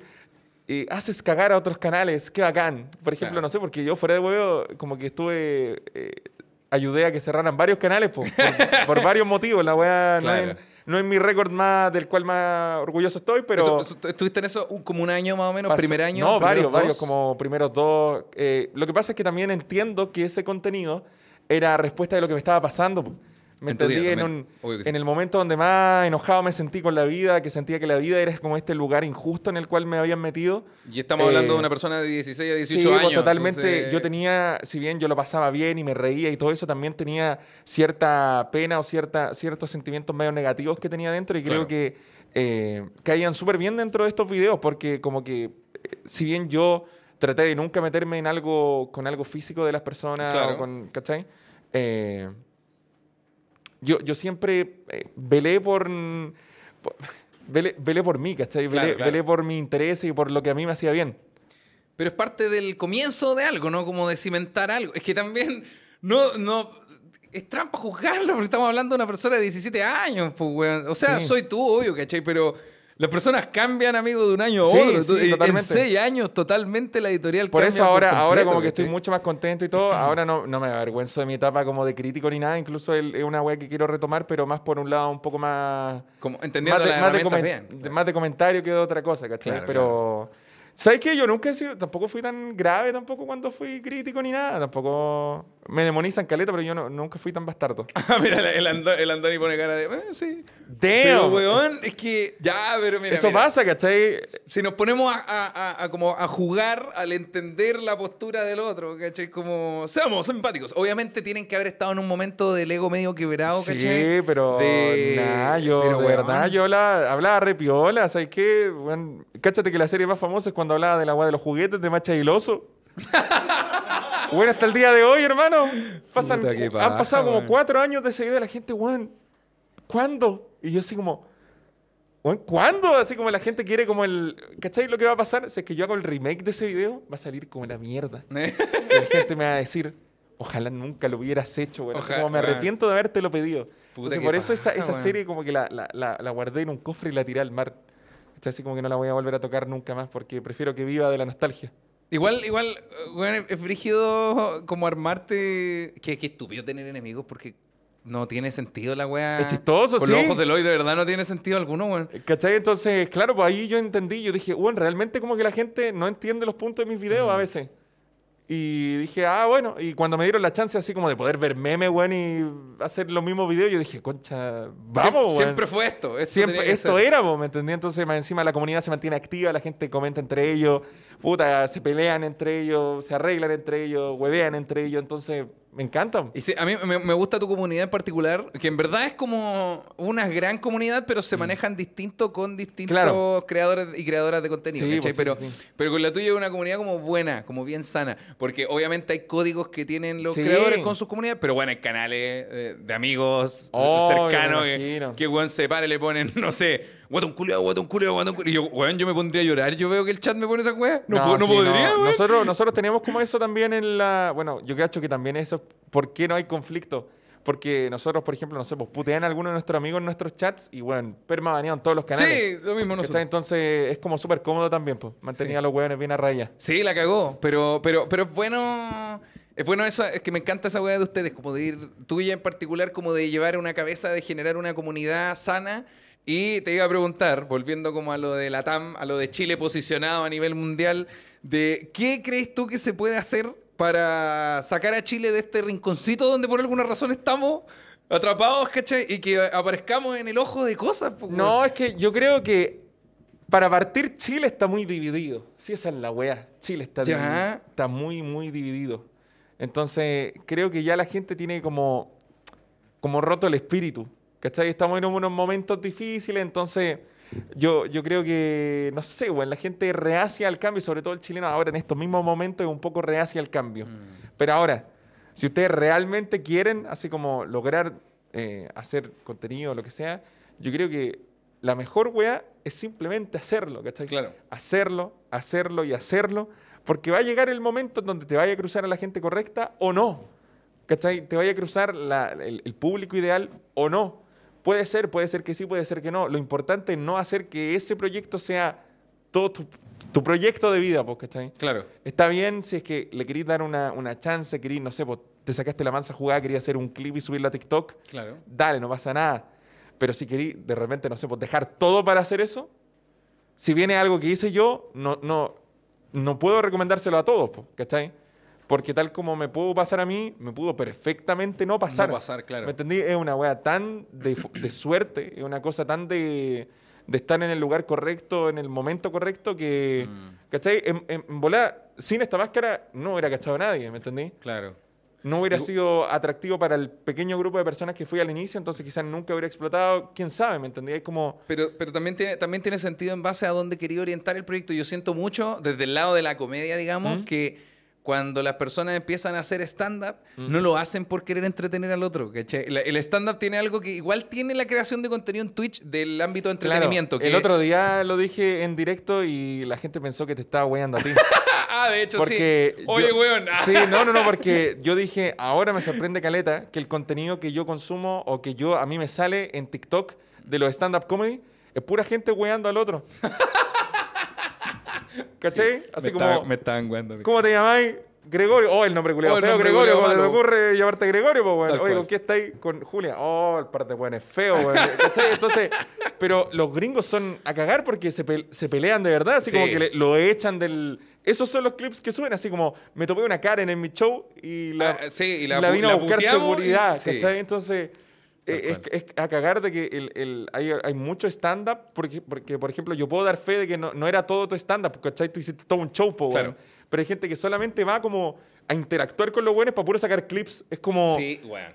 y haces cagar a otros canales, qué bacán. Por ejemplo, Claro. no sé, porque yo fuera de huevo, como que estuve, eh, ayudé a que cerraran varios canales po, por, (laughs) por varios motivos. La weá no, Claro. es, no es mi récord más del cual más orgulloso estoy, pero... Eso- eso- ¿Estuviste en eso como un año más o menos? ¿Primer año? No, varios, primeros varios, dos? como primeros dos. Eh, lo que pasa es que también entiendo que ese contenido era respuesta de lo que me estaba pasando. Me En vida entendí en, también, un- sí. en el momento donde más enojado me sentí con la vida, que sentía que la vida era como este lugar injusto en el cual me habían metido. Y estamos hablando Eh, de una persona de 16 a 18 sí, pues, años. totalmente. entonces- Yo tenía, si bien yo lo pasaba bien y me reía y todo eso, también tenía cierta pena o cierta, ciertos sentimientos medio negativos que tenía dentro y creo Claro. que eh, caían súper bien dentro de estos videos porque como que, eh, si bien yo traté de nunca meterme en algo con algo físico de las personas, Claro. o con, ¿cachai? Eh, yo, yo siempre eh, velé por... por- velé, velé por mí, ¿cachai? Claro, velé, claro. velé por mi interés y por lo que a mí me hacía bien. Pero es parte del comienzo de algo, ¿no? Como de cimentar algo. Es que también no, no, es trampa juzgarlo, porque estamos hablando de una persona de 17 años, pues, weón. O sea, Sí. soy tú, obvio, ¿cachai? Pero las personas cambian, amigo, de un año a Sí, otro. sí, en seis años, totalmente la editorial Por cambia eso ahora, ahora completo, como que estoy mucho más contento y todo. Ahora no, (clears throat) no me avergüenzo de mi etapa como de crítico ni nada. Incluso es una wea que quiero retomar, pero más por un lado un poco más... Como entendiendo más, de, las más de bien. de- más de comentario que de otra cosa, ¿cachai? Claro, pero... ¿Sabes qué? Yo nunca he sido... Tampoco fui tan grave tampoco cuando fui crítico ni nada. Tampoco... Me demonizan caleta, pero yo no- nunca fui tan bastardo. (laughs) Ah, mira, el, Ando- el Andoni pone cara de, eh, sí. ¡Damn! Pero, weón, es que, ya, pero mira, Eso mira. pasa, ¿cachai? si nos ponemos a, a- a- a como a jugar al entender la postura del otro, ¿cachai? Como, seamos empáticos. Obviamente tienen que haber estado en un momento del ego medio quebrado, ¿cachai? Sí, pero De- nah, yo, pero, de weón. verdad, yo hablaba, hablaba re piola, ¿sabes qué? Bueno, cáchate que la serie más famosa es cuando hablaba de la weá de los juguetes de Macha Hiloso. bueno, hasta el día de hoy, hermano. Pasan, Puta, qué han paja, pasado como weón. cuatro años de ese video, la gente, weón, ¿cuándo? Y yo así como, weón, ¿cuándo? Así como la gente quiere como el... ¿Cachai lo que va a pasar? Si es que yo hago el remake de ese video, va a salir como la mierda. (laughs) Y la gente me va a decir, ojalá nunca lo hubieras hecho, güey. Así Ojalá, como me weón. arrepiento de haberte lo pedido. Puta, Entonces, qué por eso esa, paja, esa weón. serie como que la, la, la, la guardé en un cofre y la tiré al mar. ¿Cachai? Así como que no la voy a volver a tocar nunca más porque prefiero que viva de la nostalgia. Igual, igual, weón, es- brígido como armarte. Qué, qué estúpido tener enemigos porque no tiene sentido la weá. Es chistoso, Con sí. los ojos de Lloyd, de verdad no tiene sentido alguno, weón. ¿Cachai? Entonces, claro, pues ahí yo entendí. Yo dije, bueno, realmente como que la gente no entiende los puntos de mis videos a veces. Y dije, ah, bueno. Y cuando me dieron la chance así como de poder ver memes, weón, y hacer los mismos videos, yo dije, concha, vamos, siempre, weón. siempre fue esto. esto Siempre, que esto ser. era, po, ¿me entendí? Entonces, más encima la comunidad se mantiene activa, la gente comenta entre ellos, puta, se pelean entre ellos, se arreglan entre ellos, huevean entre ellos, entonces, me encanta. Y sí, a mí me, me gusta tu comunidad en particular, que en verdad es como una gran comunidad, pero se manejan distinto con distintos Mm. Claro. creadores y creadoras de contenido. Pues, sí, pero, con la tuya es una comunidad como buena, como bien sana, porque obviamente hay códigos que tienen los creadores con sus comunidades, pero bueno, hay canales eh, de amigos cercanos que, que weón se para y le ponen, (laughs) no sé, guatón culiao, guatón culiao, guatón culiao. Y yo, weón, yo me pondría a llorar, yo veo que el chat me pone esa weá. No, no sí, podría, weón. Nosotros, nosotros teníamos como eso también en la... Bueno, yo cacho que también eso, ¿por qué no hay conflicto? Porque nosotros, por ejemplo, no sé, pues putean a algunos de nuestros amigos en nuestros chats y, bueno, perma todos los canales. Sí, lo mismo ¿Cachai? nosotros. Entonces, es como súper cómodo también, pues, mantenía Sí. a los hueones bien a raya. Sí, la cagó, pero, pero, pero es bueno. Es bueno eso, es que me encanta esa weá de ustedes, como de ir, tuya en particular, como de llevar una cabeza, de generar una comunidad sana Y te iba a preguntar, volviendo como a lo de la TAM, a lo de Chile posicionado a nivel mundial, de qué crees tú que se puede hacer para sacar a Chile de este rinconcito donde por alguna razón estamos atrapados, ¿cachai? Y que aparezcamos en el ojo de cosas. pues, No, es que yo creo que para partir Chile está muy dividido. Sí, esa es la weá. Chile está, Ya. dividido. está muy, muy dividido. Entonces, creo que ya la gente tiene como, como roto el espíritu. ¿Cachai? Estamos en unos momentos difíciles, entonces yo, yo creo que, no sé, weón, la gente reacia al cambio, sobre todo el chileno ahora en estos mismos momentos es un poco reacia al cambio. Pero ahora, si ustedes realmente quieren, así como lograr eh, hacer contenido o lo que sea, yo creo que la mejor weá es simplemente hacerlo, ¿cachai? Claro. Hacerlo, hacerlo y hacerlo, porque va a llegar el momento en donde te vaya a cruzar a la gente correcta o no, ¿cachai? Te vaya a cruzar la- el, el público ideal o no. Puede ser, puede ser que sí, puede ser que no. Lo importante es no hacer que ese proyecto sea todo tu, tu proyecto de vida, pues, ¿cachai? Claro. Está bien si es que le querís dar una, una chance, querís, no sé, pues, te sacaste la mansa jugada, querías hacer un clip y subirlo a TikTok, Claro. dale, no pasa nada. Pero si querís, de repente, no sé, pues dejar todo para hacer eso, si viene algo que hice yo, no, no, no puedo recomendárselo a todos, po, ¿cachai? Porque tal como me pudo pasar a mí, me pudo perfectamente no pasar. No pasar, claro. ¿Me entendí? Es una wea tan de, de suerte, es una cosa tan de, de estar en el lugar correcto, en el momento correcto, que, Mm. ¿cachai? En, en, volada, sin esta máscara no hubiera cachado a nadie, ¿me entendí? Claro. No hubiera sido atractivo para el pequeño grupo de personas que fui al inicio, entonces quizás nunca hubiera explotado, quién sabe, ¿me entendí? Es como... Pero, pero también, tiene, también tiene sentido en base a dónde quería orientar el proyecto. Yo siento mucho, desde el lado de la comedia, digamos, ¿Mm? que cuando las personas empiezan a hacer stand-up, no lo hacen por querer entretener al otro. El stand-up tiene algo que igual tiene la creación de contenido en Twitch del ámbito de Claro, entretenimiento. que- El otro día lo dije en directo y la gente pensó que te estaba weyando a ti. (laughs) Ah, de hecho, Porque sí. Oye, yo- weón. (laughs) Sí, no, no, no, porque yo dije, ahora me sorprende Caleta que el contenido que yo consumo o que yo a mí me sale en TikTok de los stand-up comedy es pura gente weando al otro. (laughs) ¿Cachai? Así me como, estaba- me estaban weando. ¿cómo te llamáis? Gregorio. Oh, el nombre culiado Oh, feo, Gregorio. ¿Cómo te ocurre llamarte Gregorio, pues? Tal Oye, cual. ¿con quién estáis? Con Julia. Oh, el par de weones feo, weón. ¿Cachai? Entonces, pero los gringos son a cagar porque se, pel- se pelean de verdad, así Sí. como que le- lo echan del... Esos son los clips que suben, así como me topé una Karen en mi show y la, Ah, sí, y la la vino la a buscar y- seguridad, sí. ¿cachai? Entonces, es, cual. es a cagar de que el, el- hay, hay mucho stand-up, porque, porque, por ejemplo, yo puedo dar fe de que no, no era todo tu stand-up, ¿cachai? Tú hiciste todo un show, po, Claro. weón. Pero hay gente que solamente va como a interactuar con los buenos para puro sacar clips. Es como... Sí, weón.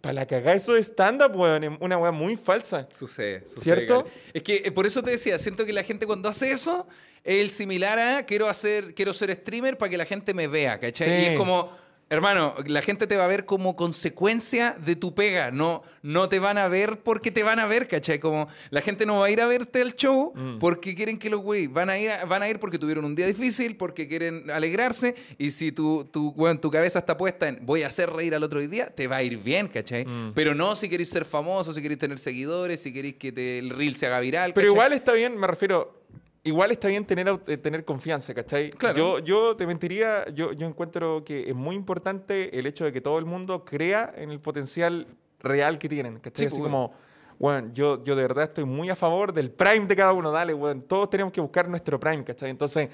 para la cagada eso de stand-up, weón, es una weá muy falsa. Sucede, sucede. ¿Cierto? Gal. Es que eh, por eso te decía, siento que la gente cuando hace eso es el similar a quiero hacer, quiero ser streamer para que la gente me vea, ¿cachai? Sí. Y es como, hermano, la gente te va a ver como consecuencia de tu pega, no, no te van a ver porque te van a ver, ¿cachai? Como la gente no va a ir a verte al show Mm. porque quieren que los güey, van a ir a- van a ir porque tuvieron un día difícil, porque quieren alegrarse y si tu, tu, weón, tu cabeza está puesta en voy a hacer reír al otro día, te va a ir bien, ¿cachai? Mm. Pero no si queréis ser famoso, si queréis tener seguidores, si queréis que te- el reel se haga viral. Pero igual está bien, me refiero, igual está bien tener, eh, tener confianza, ¿cachai? Claro. Yo, yo te mentiría, yo, yo encuentro que es muy importante el hecho de que todo el mundo crea en el potencial real que tienen, ¿cachai? Sí, Así pues, como, bueno, yo, yo de verdad estoy muy a favor del prime de cada uno, dale, weón, todos tenemos que buscar nuestro prime, ¿cachai? Entonces,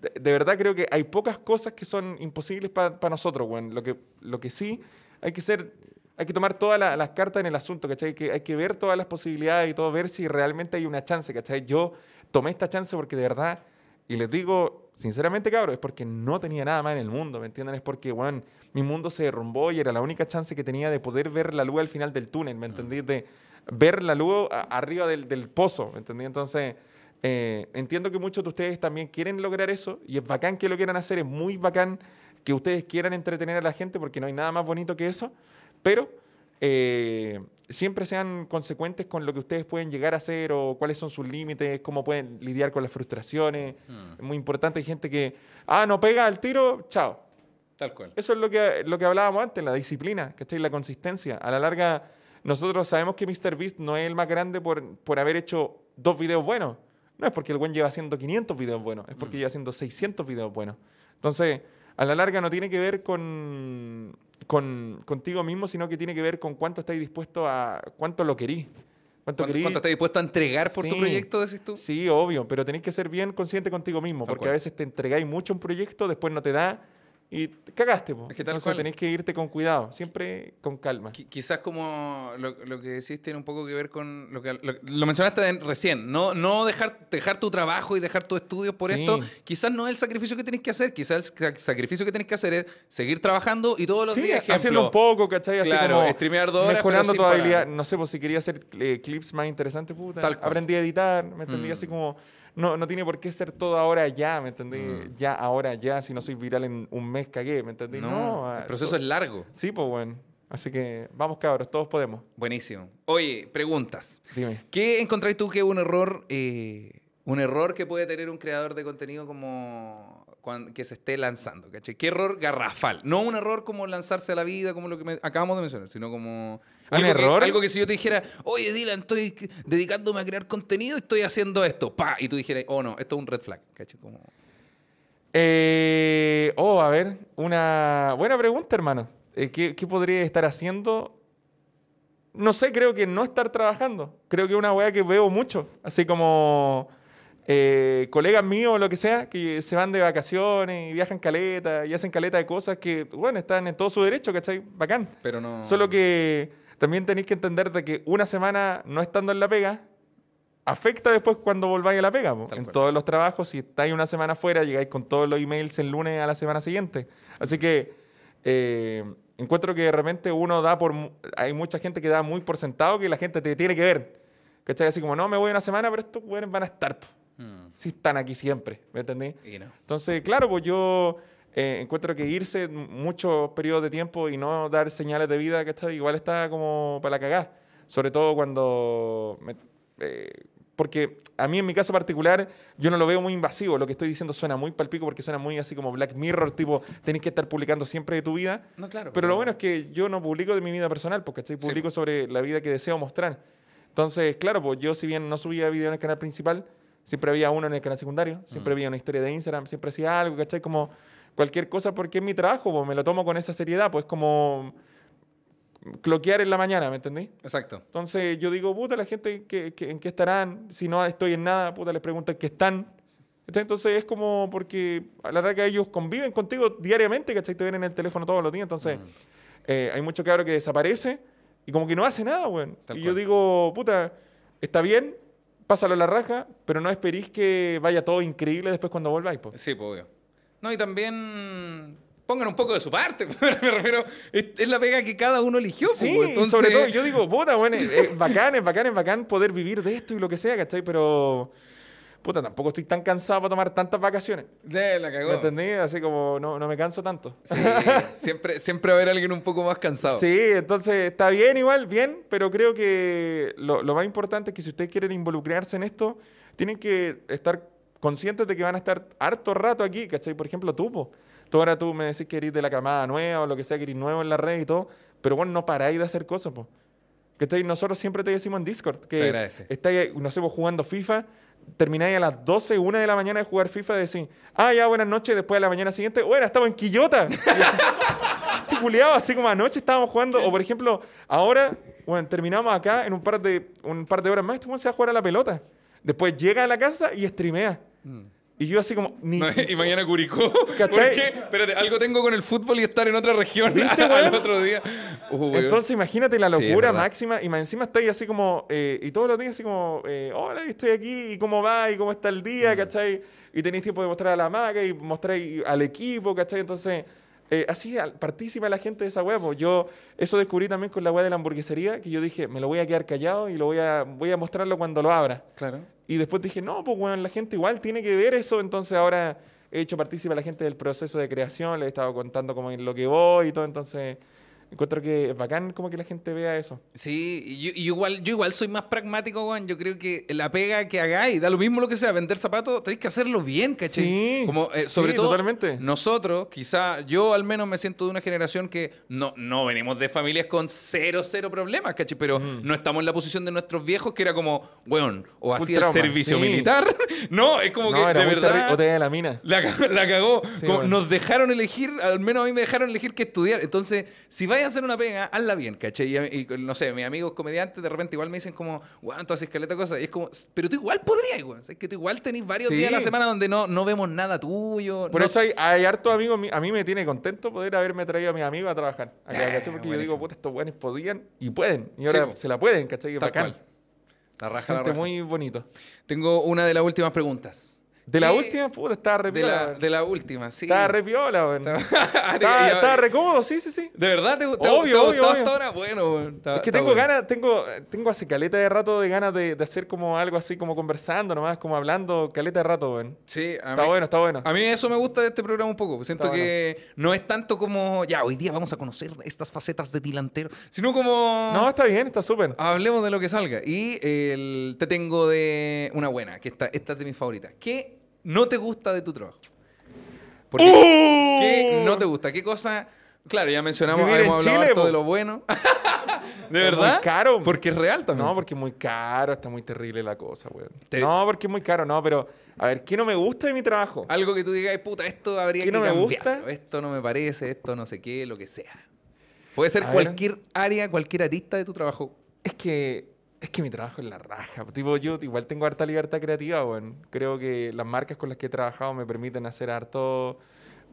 de, de verdad creo que hay pocas cosas que son imposibles para nosotros, weón. Lo que, lo que sí hay que ser, hay que tomar todas la- las cartas en el asunto, ¿cachai? Que, hay que ver todas las posibilidades y todo, ver si realmente hay una chance, ¿cachai? Yo tomé esta chance porque de verdad, y les digo sinceramente, cabros, es porque no tenía nada más en el mundo, ¿me entienden? Es porque, weón, mi mundo se derrumbó y era la única chance que tenía de poder ver la luz al final del túnel, ¿me entendí? De ver la luz arriba del, del pozo, ¿me entendí? Entonces... Eh, entiendo que muchos de ustedes también quieren lograr eso y es bacán que lo quieran hacer, es muy bacán que ustedes quieran entretener a la gente porque no hay nada más bonito que eso, pero eh, siempre sean consecuentes con lo que ustedes pueden llegar a hacer o cuáles son sus límites, cómo pueden lidiar con las frustraciones. Mm, Es muy importante, hay gente que, ah, no pega al tiro, chao. tal cual. Eso es lo que, lo que hablábamos antes, la disciplina, ¿cachai? La consistencia. A la larga, nosotros sabemos que MrBeast no es el más grande por, por haber hecho dos videos buenos. No es porque el buen lleva haciendo 500 videos buenos, es porque Mm. lleva haciendo 600 videos buenos. Entonces, a la larga no tiene que ver con, con contigo mismo, sino que tiene que ver con cuánto estáis dispuesto a, cuánto lo querís. ¿Cuánto, ¿Cuánto, cuánto estás dispuesto a entregar por tu proyecto, decís tú? Sí, obvio, pero tenés que ser bien consciente contigo mismo, porque a veces te entregáis mucho a un proyecto, después no te da y te cagaste. po. Es que tal Entonces cual. tenés que irte con cuidado, siempre con calma. Qui- Quizás como lo, lo que decís tiene un poco que ver con lo que lo, lo mencionaste en- recién, no, no dejar, dejar tu trabajo y dejar tus estudios por Sí. esto, quizás no es el sacrificio que tenés que hacer, quizás el sac- sacrificio que tenés que hacer es seguir trabajando y todos los Sí, días, ejemplo, haciendo un poco, ¿cachai? Así Claro, como streamear dos horas, Mejorando tu habilidad. No sé, pues si quería hacer eh, clips más interesantes, puta. Tal cual. Aprendí a editar, ¿me entendí? Mm. Así como, no, no tiene por qué ser todo ahora ya, ¿me entendí? Mm. Ya, ahora ya, si no soy viral en un mes, cagué, ¿me entendí? no, ah, el proceso to- es largo. Sí, pues bueno. Así que vamos, cabros, todos podemos. Buenísimo. Oye, preguntas. Dime. ¿Qué encontráis tú que es un error, eh, un error que puede tener un creador de contenido como que se esté lanzando? ¿cachai? ¿Qué error garrafal? No un error como lanzarse a la vida, como lo que me- acabamos de mencionar, sino como... ¿Un algo que- error? algo que si yo te dijera, oye Dylan, estoy dedicándome a crear contenido estoy haciendo esto, pa, y tú dijeras, oh no, esto es un red flag, ¿cachai? Como... Eh, oh, a ver, una buena pregunta, hermano. Eh, ¿qué, qué podría estar haciendo? No sé, creo que no estar trabajando. Creo que es una weá que veo mucho. Así como eh, colegas míos o lo que sea, que se van de vacaciones y viajan caleta y hacen caleta de cosas que, bueno, están en todo su derecho, ¿cachai? Bacán. Pero no... Solo que también tenéis que entender de que una semana no estando en la pega afecta después cuando volváis a la pega. po. En cual. todos los trabajos, si estáis una semana fuera, llegáis con todos los emails el lunes a la semana siguiente. Así que eh, encuentro que de repente uno da por... Hay mucha gente que da muy por sentado que la gente te tiene que ver. ¿Cachai? Así como, no, me voy una semana, pero estos weones van a estar. po. Mm, Si están aquí siempre, ¿me entendí? y no. Entonces, claro, pues yo eh, encuentro que irse muchos periodos de tiempo y no dar señales de vida, ¿cachai? Igual está como para la cagada. Sobre todo cuando... me- eh, porque a mí en mi caso particular yo no lo veo muy invasivo. Lo que estoy diciendo suena muy palpico porque suena muy así como Black Mirror, tipo, tenés que estar publicando siempre de tu vida. No, claro. Pero lo bueno es que yo no publico de mi vida personal, porque ¿cachai? publico sobre la vida que deseo mostrar. Entonces, claro, pues yo si bien no subía video en el canal principal, siempre había uno en el canal secundario, siempre Mm. había una historia de Instagram, siempre hacía algo, ¿cachai? Como cualquier cosa porque es mi trabajo, pues me lo tomo con esa seriedad, pues como cloquear en la mañana, ¿me entendí? Exacto. Entonces yo digo, puta, la gente que, que- en qué estarán, si no estoy en nada, puta, les pregunto en qué están. Entonces es como porque a la verdad que ellos conviven contigo diariamente, ¿cachai? Te ven en el teléfono todos los días, entonces Mm. eh, hay mucho cabro que desaparece y como que no hace nada. Tal Y cual. yo digo, puta, está bien, pásalo a la raja, pero no esperís que vaya todo increíble después cuando volváis, po. Sí, pues obvio. No, y también pongan un poco de su parte. (laughs) Me refiero, es, es la pega que cada uno eligió. Sí, pues, entonces- sobre todo, yo digo, puta, bueno, es, es bacán, es bacán, es bacán poder vivir de esto y lo que sea, ¿cachai? Pero, puta, tampoco estoy tan cansado para tomar tantas vacaciones. De la ¿Me cagó. entendí? Así como no, no me canso tanto. Sí, (laughs) siempre, siempre va a haber alguien un poco más cansado. Sí, entonces está bien igual, bien, pero creo que lo, lo más importante es que si ustedes quieren involucrarse en esto, tienen que estar conscientes de que van a estar harto rato aquí, ¿cachai? Por ejemplo, tú, po. Tú ahora tú me decís que eres de la camada nueva o lo que sea, que eres nuevo en la red y todo, pero bueno, no paráis de hacer cosas, po. ¿Cachai? Nosotros siempre te decimos en Discord que Se agradece. estáis, no sé, vos jugando FIFA, termináis a las 12, 1 de la mañana de jugar FIFA y decís, ah, ya, buenas noches, después de la mañana siguiente, bueno, estamos en Quillota. (laughs) Así, este culiao, así como anoche estábamos jugando, o por ejemplo, ahora, bueno, terminamos acá en un par de, un par de horas más, este se va a jugar a la pelota. Después llega a la casa y streamea. Mm. Y yo así como, ni... Y (laughs) mañana Curicó. ¿Cachai? ¿Por qué? Espérate, algo tengo con el fútbol y estar en otra región (laughs) ¿Viste, al otro día. Uh. Entonces imagínate la locura máxima y más encima estáis así como, eh, y todos los días así como, eh, hola, estoy aquí, y cómo va, y cómo está el día, Mm. ¿cachai? Y tenéis tiempo de mostrar a la maga y mostrar al equipo, ¿cachai? Entonces, eh, así participa la gente de esa web. Yo eso descubrí también con la web de la hamburguesería, que yo dije, me lo voy a quedar callado y lo voy a, voy a mostrarlo cuando lo abra. Claro. Y después dije, no, pues bueno, la gente igual tiene que ver eso, entonces ahora he hecho partícipe a la gente del proceso de creación, le he estado contando como en lo que voy y todo, entonces encuentro que es bacán como que la gente vea eso. Sí, y yo, y yo igual, yo igual soy más pragmático, Juan. Yo creo que la pega que hagáis, da lo mismo lo que sea, vender zapatos, tenéis que hacerlo bien, ¿cachai? Sí, Como, eh, sobre sí, todo, totalmente. nosotros, quizá, yo al menos me siento de una generación que no, no venimos de familias con cero, cero problemas, ¿cachai? Pero no estamos en la posición de nuestros viejos, que era como, weón, o Mm. Hacía el servicio sí. militar. (laughs) no, es como no, que de verdad. o te la mina. La, ca- (laughs) la cagó. Sí, Como bueno. Nos dejaron elegir, al menos a mí me dejaron elegir qué estudiar. Entonces, si vais a hacer una pega, hazla bien, ¿cachai? Y, y, no sé, mis amigos comediantes de repente igual me dicen como, tú haces caleta de cosas. Y es como, pero tú igual podrías, weón. Es que tú igual tenés varios Sí. días a la semana donde no, no vemos nada tuyo. Por no- eso hay, hay hartos amigos, mi- a mí me tiene contento poder haberme traído a mis amigos a trabajar. Acá, Ah, ¿cachai? Porque yo digo, puta, estos buenos podían y pueden. Y ahora se la pueden, ¿cachai? Tal Bacán. cual. La raja, la raja. muy bonito. Tengo una de las últimas preguntas. De la ¿Qué- última, puta, estaba re De la, de la última, sí. Estaba re piola, weón. Estaba- (laughs) Estaba, re cómodo, sí, sí, sí. ¿De verdad te, te, Obvio, obvio, obvio. hasta ahora? Bueno, weón, Es que tengo bueno. ganas, tengo, tengo hace caleta de rato de ganas de, de hacer como algo así, como conversando nomás, como hablando, caleta de rato, weón. Sí, a Está mí, bueno, está bueno. a mí eso me gusta de este programa un poco. Siento Está que no es tanto como, ya, hoy día vamos a conocer estas facetas de delantero, sino como... No, está bien, está súper. Hablemos de lo que salga. Y el- te tengo de una buena, que esta, esta es de mis favoritas. ¿Qué no te gusta de tu trabajo? Porque, ¡Uh! ¿Qué no te gusta? ¿Qué cosa? Claro, ya mencionamos, Vivir en hemos hablado Chile, harto po. de lo bueno. (laughs) ¿De Es verdad? muy caro. Porque es real también. No, porque es muy caro, está muy terrible la cosa, weón. Te- No, porque es muy caro, no, pero a ver, ¿qué no me gusta de mi trabajo? Algo que tú digas, puta, esto habría ¿Qué que no me cambiarlo, gusta? Esto no me parece, esto no sé qué, lo que sea. Puede ser A ver. cualquier área, cualquier arista de tu trabajo. Es que es que mi trabajo es la raja. Tipo, yo igual tengo harta libertad creativa, weón. Creo que las marcas con las que he trabajado me permiten hacer harto.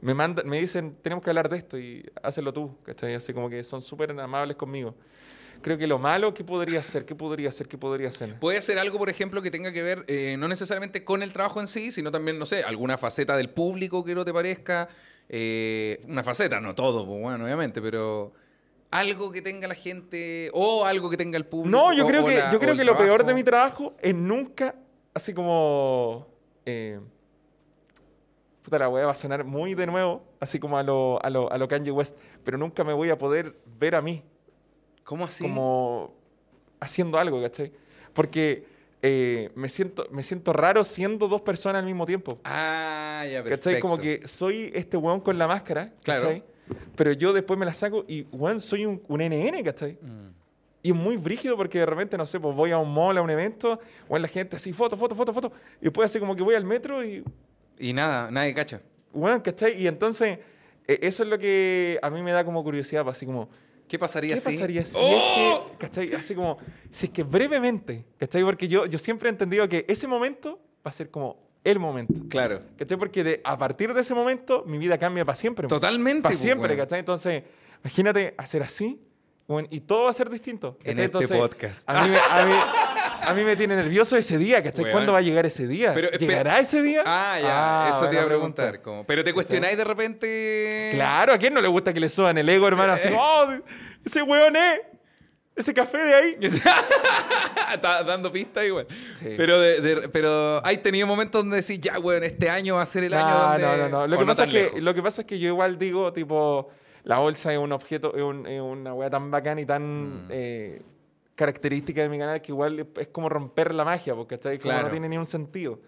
Me mandan, me dicen, tenemos que hablar de esto y hazlo tú, ¿cachai? Así como que son súper amables conmigo. Creo que lo malo, ¿qué podría ser? ¿Qué podría ser? ¿Qué podría ser? Puede ser algo, por ejemplo, que tenga que ver eh, no necesariamente con el trabajo en sí, sino también, no sé, alguna faceta del público que no te parezca. eh, una faceta, no todo, pues bueno, obviamente, pero algo que tenga la gente o algo que tenga el público. No, yo creo o que, la- yo creo que lo peor de mi trabajo es nunca, así como... eh, puta, la weá va a sonar muy de nuevo, así como a lo, a, lo, a lo Kanye West, pero nunca me voy a poder ver a mí ¿Cómo así? como haciendo algo, ¿cachai? Porque eh, me, siento, me siento raro siendo dos personas al mismo tiempo. Ah, ya, perfecto. ¿Cachai? Como que soy este weón con la máscara, Claro. Pero yo después me la saco y, weón, soy un, un NN, ¿cachai? Mm. Y es muy brígido porque de repente, no sé, pues voy a un mall, a un evento, o en la gente así, foto, foto, foto, foto. Y después así como que voy al metro y, Y nada, nadie cacha. weón, ¿cachai? Y entonces, eh, eso es lo que a mí me da como curiosidad, pues, así como, ¿Qué pasaría ¿qué si? pasaría si ¡Oh! es que, ¿cachai? Así como, si es que brevemente, ¿cachai? Porque yo, yo siempre he entendido que ese momento va a ser como el momento. Claro. ¿Cachai? Porque de, a partir de ese momento mi vida cambia para siempre. Totalmente. Para pues, siempre, weón. ¿cachai? Entonces, imagínate hacer así weón, y todo va a ser distinto. En ¿cachai? este Entonces, podcast. A mí, me, a, mí, a mí me tiene nervioso ese día, ¿cachai? Weón. ¿Cuándo va a llegar ese día? Pero, espera- ¿Llegará ese día? Ah, ya, eso te iba a preguntar. pregunta. como- Pero te cuestionáis de repente. Claro, ¿a quién no le gusta que le suban el ego, hermano? Así, oh, ese weón es, ese café de ahí. (laughs) Está dando pistas igual. Sí. Pero, de, de- pero hay tenido momentos donde decís, ya, weón, este año va a ser el año No, donde... no, no, no. Lo que, pasa es que, lo que pasa es que yo igual digo, tipo, la bolsa es un objeto, es, un- es una weá tan bacán y tan Mm. eh, característica de mi canal que igual es, como romper la magia, porque. Como Claro. no tiene ni un sentido.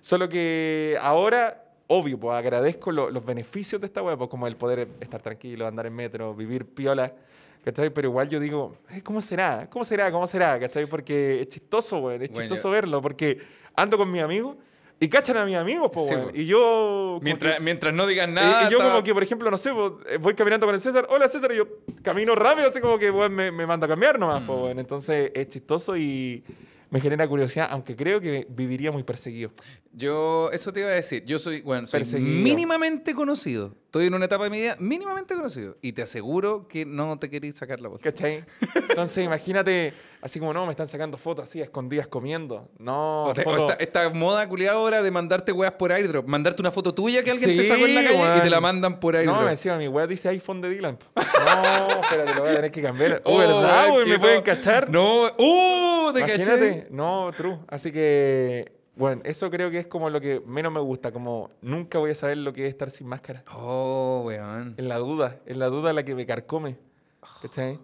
Solo que ahora, obvio, pues agradezco lo- los beneficios de esta weá, pues como el poder estar tranquilo, andar en metro, vivir piola. ¿Cachai? Pero igual yo digo, "Eh, ¿cómo será? ¿Cómo será? ¿Cómo será? ¿Cachai? Porque es chistoso, weón. Es Bueno, chistoso yo- verlo. Porque ando con mis amigos y cachan a mis amigos, pues, Sí, weón. po. Y yo. Mientras, que- mientras no digas y- nada... y yo está- como que, por ejemplo, no sé, eh, voy caminando con el César, hola César, y yo camino rápido, así como que weón, me, me mando a cambiar nomás, Mm. weón. Entonces es chistoso y me genera curiosidad, aunque creo que viviría muy perseguido. Yo, eso te iba a decir. Yo soy, bueno, soy Perseguido. mínimamente conocido. Estoy en una etapa de mi vida mínimamente conocido. Y te aseguro que no te queréis sacar la bolsa. ¿Cachai? Entonces imagínate, así como no, me están sacando fotos así, escondidas comiendo. No, O te- o foto- esta, esta moda culiada ahora de mandarte weas por airdrop. Mandarte una foto tuya que alguien te sacó en la calle y te la mandan por airdrop. No, me decía, mi weá dice iPhone de Dylan. No, espérate, lo voy a tener que cambiar. Oh, (laughs) Oh, ¿verdad, güey? ¿Me no- pueden cachar? No, ¡uh! ¿Te caché? Imagínate. No, true. Así que, bueno, eso creo que es como lo que menos me gusta. Como nunca voy a saber lo que es estar sin máscara. Oh, weón. En la duda, en la duda la que me carcome. ¿Cachai?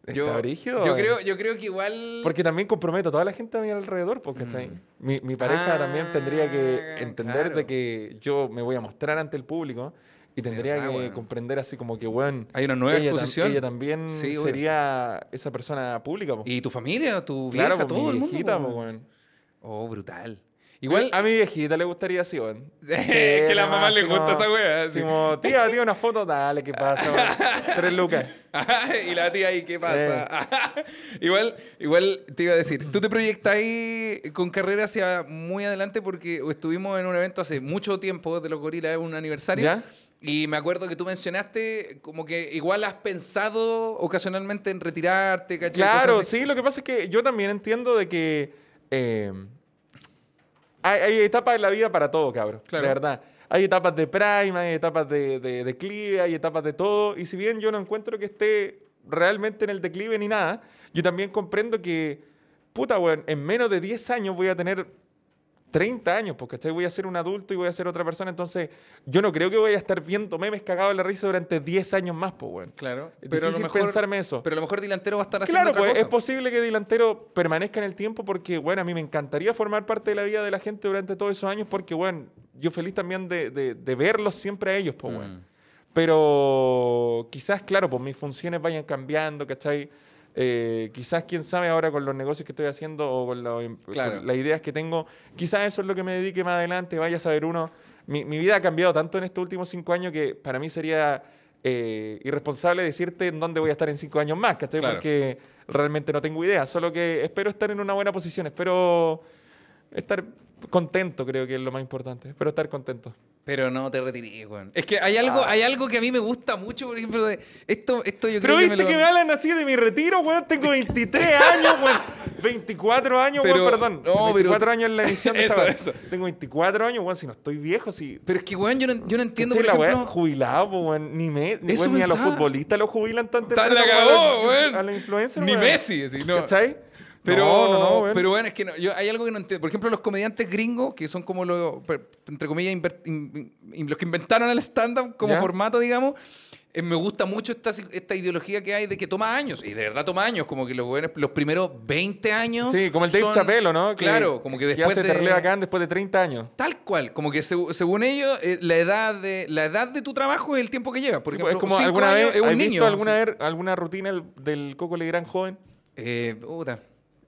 Está Yo, brígido, yo, creo, yo creo que igual. Porque también comprometo a toda la gente a mi alrededor, ¿cachai? Mm. Mi, mi pareja Ah, también tendría que entender claro. de que yo me voy a mostrar ante el público y tendría Verdad, que weón. comprender así como que, bueno, Hay una nueva ella, tam- exposición. ella también Sí, sería esa persona pública, pues. Y tu familia, tu Claro, vieja, pues, todo mi el mundo. viejita, po, weón. Oh, brutal. Igual, A mi viejita le gustaría así, weón. (laughs) Es que a la mamá le gusta esa wea, así sí. como, tía, tía, una foto, dale, ¿qué pasa? weón? (laughs) Tres lucas. (laughs) y la tía ahí, ¿qué pasa? Eh. igual, igual te iba a decir, tú te proyectas ahí con carrera hacia muy adelante porque estuvimos en un evento hace mucho tiempo de los gorilas, un aniversario. ¿Ya? Y me acuerdo que tú mencionaste como que igual has pensado ocasionalmente en retirarte, ¿cachai? Claro, sí, lo que pasa es que yo también entiendo de que eh, hay, hay etapas en la vida para todo, cabrón. Claro. De verdad. Hay etapas de prime, hay etapas de, de declive, hay etapas de todo. Y si bien yo no encuentro que esté realmente en el declive ni nada, yo también comprendo que, puta, weón, en menos de 10 años voy a tener 30 años, porque ¿cachai? voy a ser un adulto y voy a ser otra persona. Entonces, yo no creo que voy a estar viendo memes cagados en la risa durante 10 años más, pues, weón. Claro, Es pero a lo mejor pensarme eso. Pero a lo mejor delantero va a estar haciendo Claro, otra pues cosa. es posible que delantero permanezca en el tiempo porque, bueno, a mí me encantaría formar parte de la vida de la gente durante todos esos años porque, bueno, yo feliz también de, de- de verlos siempre a ellos, pues, bueno. Mm. Pero quizás, claro, pues mis funciones vayan cambiando, ¿cachai? Eh, quizás, quién sabe, ahora con los negocios que estoy haciendo o con, lo- Claro. con las ideas que tengo, quizás eso es lo que me dedique más adelante, vaya a saber uno. Mi, mi vida ha cambiado tanto en estos últimos cinco años que para mí sería eh, irresponsable decirte en dónde voy a estar en cinco años más, ¿cachai? Claro. Porque realmente no tengo idea, solo que espero estar en una buena posición, espero estar contento, creo que es lo más importante, espero estar contento. Pero no te retiré, weón. Es que hay algo, hay algo que a mí me gusta mucho, por ejemplo, de esto, esto yo Pero creo viste que me que me hablan así de mi retiro, weón. Tengo 23 años, weón. 24 años, Pero- weón, perdón. no, pero- 24 años en la edición de (laughs) Eso. Tengo 24 años, weón. Si no estoy viejo, si. Pero es que, weón, yo no, yo no entiendo, por ¿Cachai la ejemplo... Jubilado, po, weón. Ni, me, ni, weón, ni a los futbolistas los jubilan tan temprano la cagó, weón. A los influencers, Ni weón. Messi, así, no. ¿Cachai? Pero, No, no, no, weón. pero bueno, es que no, yo, hay algo que no entiendo. Por ejemplo, los comediantes gringos, que son como los, entre comillas, inver- in- in- los que inventaron el stand-up como ¿Ya? formato, digamos, eh, me gusta mucho esta, esta ideología que hay de que toma años. Y de verdad toma años, como que los, los primeros 20 años. Sí, como el Dave Chappelle, ¿no? Que- claro, como que después hace de... Bacán después de 30 años. Tal cual, como que según ellos, eh, la, edad de, la edad de tu trabajo es el tiempo que lleva. Por Sí, ejemplo, es como cinco alguna años vez, es un ¿has niño. visto alguna, vez alguna rutina del- del Coco Legrand joven? Eh, puta,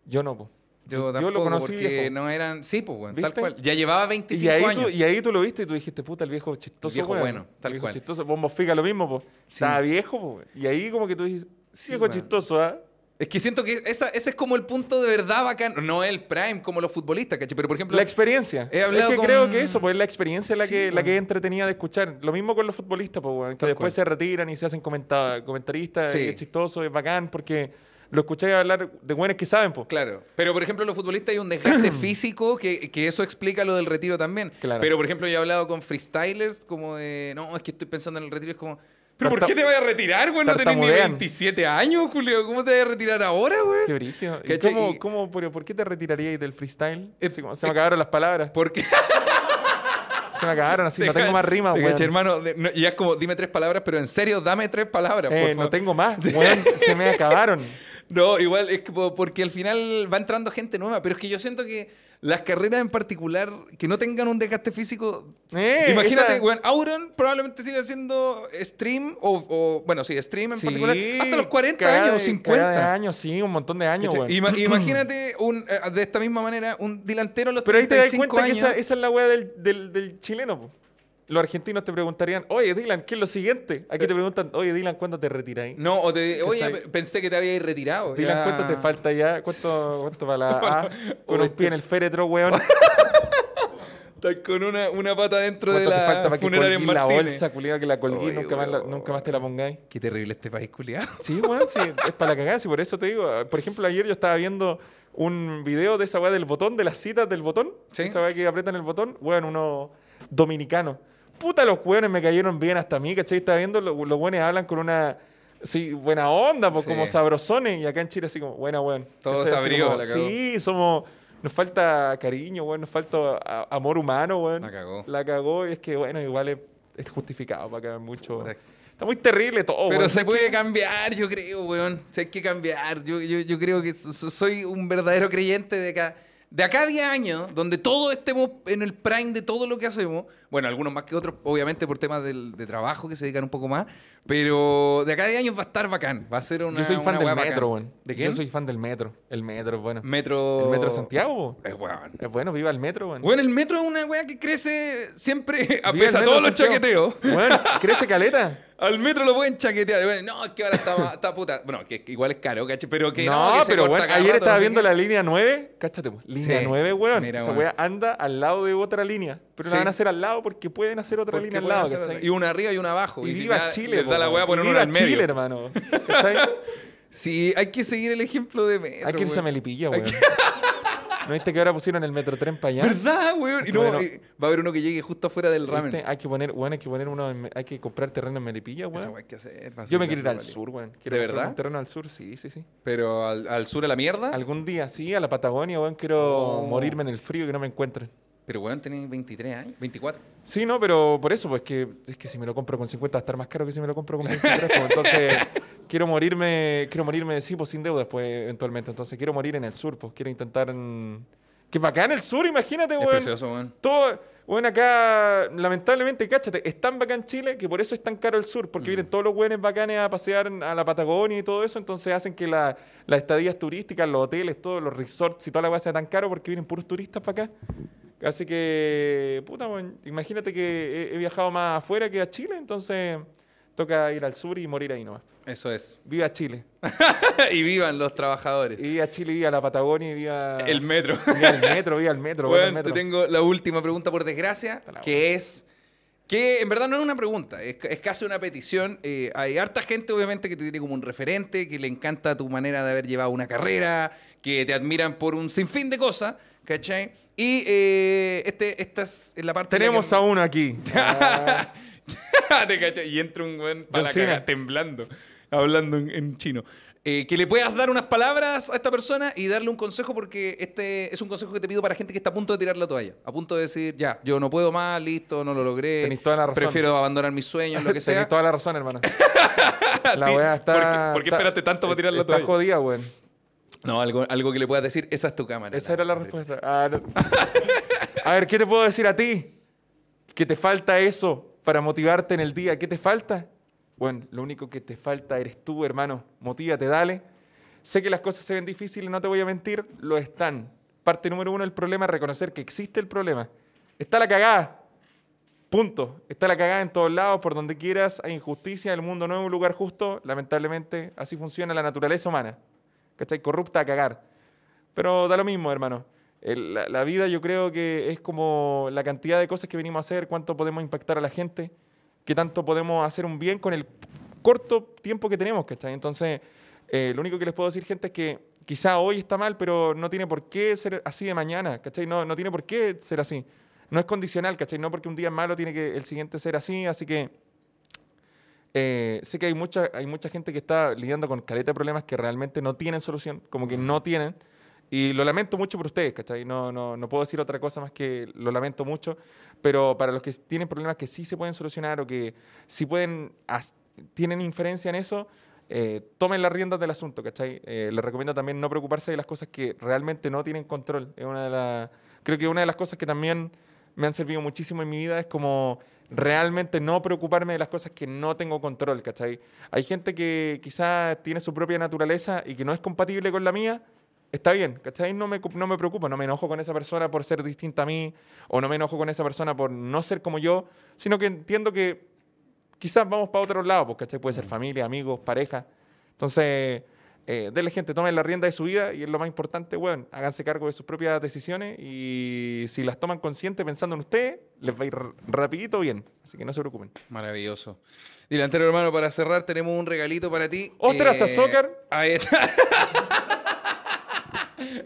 Yo no, po. yo, Yo, tampoco, lo conocí porque viejo. no eran... Sí, pues, weón, tal cual. Ya llevaba 25 Y ahí, años. tú, y ahí tú lo viste y tú dijiste, puta, el viejo chistoso. viejo weón. bueno, tal el viejo cual. chistoso. Bombo Fica lo mismo, po. Sí. Estaba viejo, weón. Y ahí como que tú Sí, viejo chistoso, ¿ah? Es que siento que esa, ese es como el punto de verdad bacán. No el prime como los futbolistas, ¿cachai? Pero por ejemplo, La experiencia. He hablado es que con- creo que eso, pues la experiencia es la, Sí, que, la weón. que es entretenida de escuchar. Lo mismo con los futbolistas, pues, que Tal después cual. se retiran y se hacen comenta- comentaristas. Sí. Es chistoso, es bacán, porque lo escucháis hablar de buenos que saben, pues. claro. Pero por ejemplo, los futbolistas hay un desgaste (clears throat) físico que, que eso explica lo del retiro también. Claro. Pero por ejemplo, yo he hablado con freestylers como de, no, es que estoy pensando en el retiro. Es como, ¿pero por qué te vas a retirar, güey? No tenés ni tartamudean. 27 años, Julio. ¿Cómo te vas a retirar ahora, güey? Qué brígido. ¿Y ¿Cachai? cómo, por qué te retiraríais del freestyle? Eh, se me eh, acabaron las palabras. Porque (laughs) Se me acabaron, así no Te tengo más rimas, caché, hermano. de- no, y es como, dime tres palabras, pero en serio, dame tres palabras, por Eh, favor. no tengo más, (laughs) weón. Se me acabaron. No, igual es que po- porque al final va entrando gente nueva, pero es que yo siento que las carreras en particular que no tengan un desgaste físico. Eh, imagínate, esa- weón, Auron probablemente siga haciendo stream o, o, bueno, sí, stream en Sí, particular hasta los 40 cagada años, de- 50. cagada de años, sí, un montón de años. Ima- (clears throat) imagínate un, eh, de esta misma manera un delantero a los Pero ahí te das 35 cuenta que años. esa, esa es la weá del, del, del chileno, po. Los argentinos te preguntarían, oye, Dylan, ¿qué es lo siguiente? Aquí te preguntan, oye, Dylan, ¿cuándo te retiras? No, o te, oye, pensé que te habías retirado. Dylan, ya. ¿cuánto te falta ya? ¿Cuánto, cuánto para la (laughs) A? Con un pie en el féretro, weón. (laughs) Estás con una, una pata dentro de ¿Cuánto te la falta para que funeraria en colguís la bolsa, culiado, que la colguí nunca, más la- weón. nunca más te la pongáis? Qué terrible este país, culiado. (laughs) Sí, weón, sí, es para la cagada, sí, por eso te digo. Por ejemplo, ayer yo estaba viendo un video de esa weá del botón, de las citas del botón. Sí. Esa weá que apretan el botón, weón, uno dominicano. Puta, los weones me cayeron bien hasta a mí, ¿cachai? Estaba viendo, lo- los weones hablan con una... Sí, buena onda, pues Sí. como sabrosones. Y acá en Chile así como, buena, weón. Todo ¿Cachai? Así sabrío, como, la cagó. Sí, somos... Nos falta cariño, weón, nos falta a- amor humano, weón. La cagó. La cagó y es que, bueno, igual es, es justificado para acá mucho... Puta. Está muy terrible todo, Pero weón. se puede cambiar, yo creo, weón. O sea, hay que cambiar. Yo, yo, yo creo que so- so- soy un verdadero creyente de acá. De acá a 10 años, donde todos estemos en el prime de todo lo que hacemos, Bueno, algunos más que otros, obviamente por temas del- de trabajo que se dedican un poco más. Pero de acá 10 años va a estar bacán. Va a ser una. Yo soy fan del metro, weón. ¿De quién? Yo soy fan del metro. El metro es bueno. Metro. El metro de Santiago. Es weón. Es bueno, viva el metro, weón. Bueno, el metro es una weá que crece siempre (laughs) a pesar de todos de los chaqueteos. Bueno, crece caleta. (laughs) Al metro lo pueden chaquetear. Bueno, no, es que ahora está, está puta. Bueno, que, igual es caro, ¿cachai? Pero que no, no, que pero bueno, ayer rato, estaba no sé viendo qué. la línea 9. Cáchate, pues. Línea Sí. 9, weón. Mira, Esa weón. weá anda al lado de otra línea. Pero Sí. la van a hacer al lado porque pueden hacer otra línea al lado, Y una arriba y una abajo. Y si viva da- Chile, da po, la weón. poner Y viva al medio. Chile, hermano. (laughs) Sí, hay que seguir el ejemplo de metro. Hay que irse a weón. Melipilla, weón. ¿No viste que ahora pusieron el metro tren para allá? ¿Verdad, weón? Y no, Bueno. eh, va a haber uno que llegue justo afuera del ramen. Hay que poner, bueno, hay que poner uno, en- hay que comprar terreno en Melipilla, Esa weón. weá hay que hacer. Yo me quiero ir al sur, weón. Quiero ¿De verdad? Un terreno al sur, sí, sí, sí. Pero al, al sur a la mierda. Algún día, sí, a la Patagonia, weón. Quiero Oh. morirme en el frío y que no me encuentren. Pero weón, tenés 23 años, 24. Sí, no, pero por eso, pues que es que si me lo compro con 50 va a estar más caro que si me lo compro con 23. pues, entonces, (laughs) quiero morirme, quiero morirme, sí, pues sin deudas, pues eventualmente. Entonces, quiero morir en el sur, pues quiero intentar. en- Que bacán el sur, imagínate, Es weón. precioso, weón. Todo, bueno, acá, lamentablemente, cáchate, es tan bacán Chile que por eso es tan caro el sur, porque Mm. vienen todos los buenos bacanes a pasear a la Patagonia y todo eso, entonces hacen que la- las estadías turísticas, los hoteles, todos los resorts y toda la weá sea tan caro porque vienen puros turistas para acá. Así que, puta, weón, imagínate que he, he viajado más afuera que a Chile, entonces toca ir al sur y morir ahí nomás. Eso es. Viva Chile. (laughs) y vivan los trabajadores. Y viva Chile, viva la Patagonia y viva El metro. (laughs) viva el metro, viva el metro. viva el Bueno, te metro. tengo la última pregunta por desgracia, que es que en verdad no es una pregunta, es, es casi una petición. Eh, hay harta gente obviamente que te tiene como un referente, que le encanta tu manera de haber llevado una carrera, que te admiran por un sinfín de cosas, ¿cachai? Y eh, este, esta es la parte... Tenemos que- a uno aquí. Ah, (laughs) Te Y entra un weón para la caga, temblando, hablando en, en chino. Eh, que le puedas dar unas palabras a esta persona y darle un consejo porque este es un consejo que te pido para gente que está a punto de tirar la toalla. A punto de decir, ya, yo no puedo más, listo, no lo logré. Tenés toda la razón. Prefiero abandonar mis sueños, lo que (laughs) sea. toda la razón, hermano. (laughs) la weá está. ¿Por qué- por qué está- esperaste tanto para tirar la Está toalla? jodida, weón. No, algo, algo que le puedas decir, esa es tu cámara. Esa era la respuesta. Ah, no. (laughs) A ver, ¿qué te puedo decir a ti? Que te falta eso para motivarte en el día. ¿Qué te falta? Bueno, lo único que te falta eres tú, hermano. Motívate, dale. Sé que las cosas se ven difíciles, no te voy a mentir, lo están. Parte número uno del problema es reconocer que existe el problema. Está la cagada. Punto. Está la cagada en todos lados, por donde quieras. Hay injusticia, el mundo no es un lugar justo. Lamentablemente, así funciona la naturaleza humana. ¿Cachai? Corrupta a cagar. Pero da lo mismo, hermano. La vida yo creo que es como la cantidad de cosas que venimos a hacer, cuánto podemos impactar a la gente, qué tanto podemos hacer un bien con el corto tiempo que tenemos, ¿cachai? Entonces, eh, lo único que les puedo decir, gente, es que quizá hoy está mal, pero no tiene por qué ser así de mañana, ¿cachai? No, no tiene por qué ser así. No es condicional, ¿cachai? No porque un día es malo tiene que el siguiente ser así, así que... eh, sé que hay mucha, hay mucha gente que está lidiando con caleta de problemas que realmente no tienen solución, como que no tienen. Y lo lamento mucho por ustedes, ¿cachai? No, no, no puedo decir otra cosa más que lo lamento mucho, pero para los que tienen problemas que sí se pueden solucionar o que sí pueden, tienen inferencia en eso, eh, tomen las riendas del asunto, ¿cachai? Eh, les recomiendo también no preocuparse de las cosas que realmente no tienen control. Es una de las, creo que una de las cosas que también me han servido muchísimo en mi vida es como realmente no preocuparme de las cosas que no tengo control, ¿cachai? Hay gente que quizás tiene su propia naturaleza y que no es compatible con la mía, está bien, ¿cachai? No me, no me preocupo, no me enojo con esa persona por ser distinta a mí, o no me enojo con esa persona por no ser como yo, sino que entiendo que quizás vamos para otro lado, pues, ¿cachai? Puede ser familia, amigos, pareja. Entonces, eh, denle gente, tomen la rienda de su vida y es lo más importante, bueno, háganse cargo de sus propias decisiones y si las toman conscientes pensando en ustedes, les va a ir rapidito bien. Así que no se preocupen. Maravilloso. Delantero hermano, para cerrar tenemos un regalito para ti. Eh, ¡Ostras, azúcar! Ahí está. (laughs)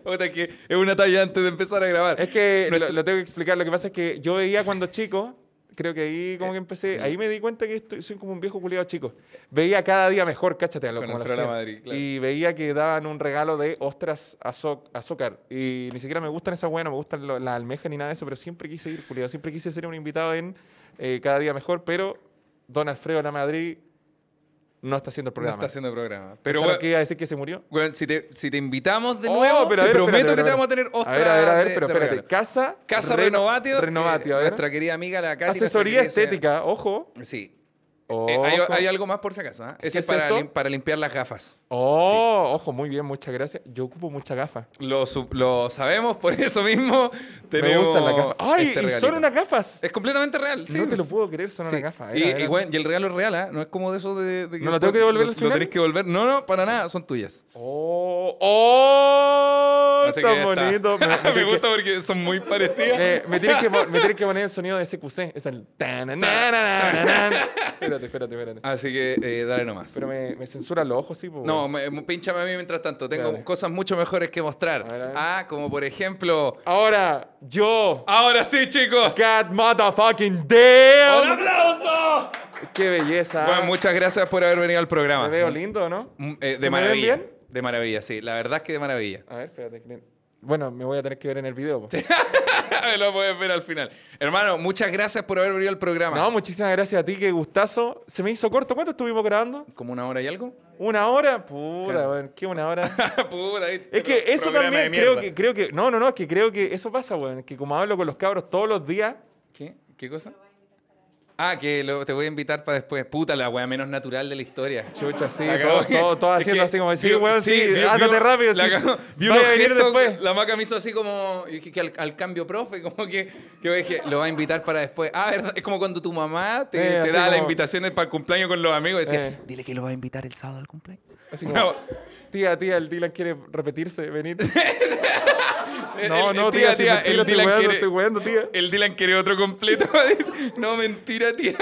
Puta, que es una talla antes de empezar a grabar. Es que lo, lo tengo que explicar. Lo que pasa es que yo veía cuando chico, creo que ahí como que empecé, ahí me di cuenta que estoy, soy como un viejo culiado chico. Veía cada día mejor, cáchate, a lo como hacía. Madrid, claro. Y veía que daban un regalo de ostras azúcar. Y ni siquiera me gustan esas buenas, me gustan lo- las almejas ni nada de eso, pero siempre quise ir, culiado. Siempre quise ser un invitado en eh, Cada Día Mejor, pero Don Alfredo La Madrid no está haciendo el No programa. está haciendo programa. Pero Pero, ¿Sabes weón, que iba a decir que se murió? weón, si, te, si te invitamos de Oh, nuevo, pero te ver, prometo espérate, que te vamos a tener otra A ver, a ver, a ver, de- pero espérate. regalo. Casa, Casa Reno- Renovatio, Renovatio, que a ver. nuestra querida amiga la Katy. Asesoría estética, ojo. Sí. Eh, hay, hay algo más por si acaso. ¿ah? Ese ¿Qué es para, lim- para limpiar las gafas. Oh, ojo, muy bien, muchas gracias. Yo ocupo muchas gafas. Lo, lo sabemos, por (laughs) eso mismo Me tenemos gustan las gafas. ¡Ay! este y son unas gafas. Es completamente real, sí. No te lo puedo creer, son Sí. unas gafas. Y, Era- y era- bueno, y el regalo es real, ¿ah? No es como de eso de, de ¿No lo tengo que devolver al Lo final? tenés que devolver. No, no, para nada, son tuyas. Oh, oh, Así ya está. bonito. (laughs) Me, me Me tiene que- gusta porque son muy parecidas. me- me tienes que, me que poner el sonido de SQC. Es el... tanananananan. (laughs) Espérate, espérate, espérate. Así que eh, dale nomás. Pero me, me censuran los ojos, sí. pues, No, me, me- pínchame a mí mientras tanto. Tengo Dale. cosas mucho mejores que mostrar. A ver, a ver. Ah, como por ejemplo. Ahora, yo... Ahora sí, chicos. God motherfucking ¡Un damn. aplauso! Qué belleza. Bueno, muchas gracias por haber venido al programa. Me veo lindo, ¿no? Mm, eh, ¿Se de me ven maravilla. bien? De maravilla, sí. La verdad es que de maravilla. A ver, espérate. que- Bueno, me voy a tener que ver en el video. po. (laughs) Lo puedes ver al final. Hermano, muchas gracias por haber venido al programa. No, muchísimas gracias a ti, qué gustazo. Se me hizo corto. ¿Cuánto estuvimos grabando? ¿Como una hora y algo? ¿Una hora? Weón, ¿qué una hora? (laughs) ¿viste? Es que eso también creo que, creo que. No, no, no, es que creo que eso pasa, weón. Que como hablo con los cabros todos los días. ¿Qué? ¿Qué cosa? Ah, que lo- te voy a invitar para después. Puta, la wea menos natural de la historia. Chucha, sí, todo, todo, Es haciendo que así como decir, vi- weón, sí, vi- ándate rápido, la sí. cagó. Vi Vaya unos a venir después. La maca me hizo así como. Yo dije que al, al cambio, profe, como que, que dije, lo va a invitar para después. Ah, ¿verdad? Es como cuando tu mamá te, Eh, te da las como- invitaciones para el cumpleaños con los amigos y decía, Eh. dile que lo va a invitar el sábado al cumpleaños. Así como, No. tía, tía, el Dylan quiere repetirse, venir. (laughs) El- No, el- no, tía, tía, el Dylan weando, quiere- estoy weando, tía. El Dylan quiere otro completo. (laughs) No, mentira, tía.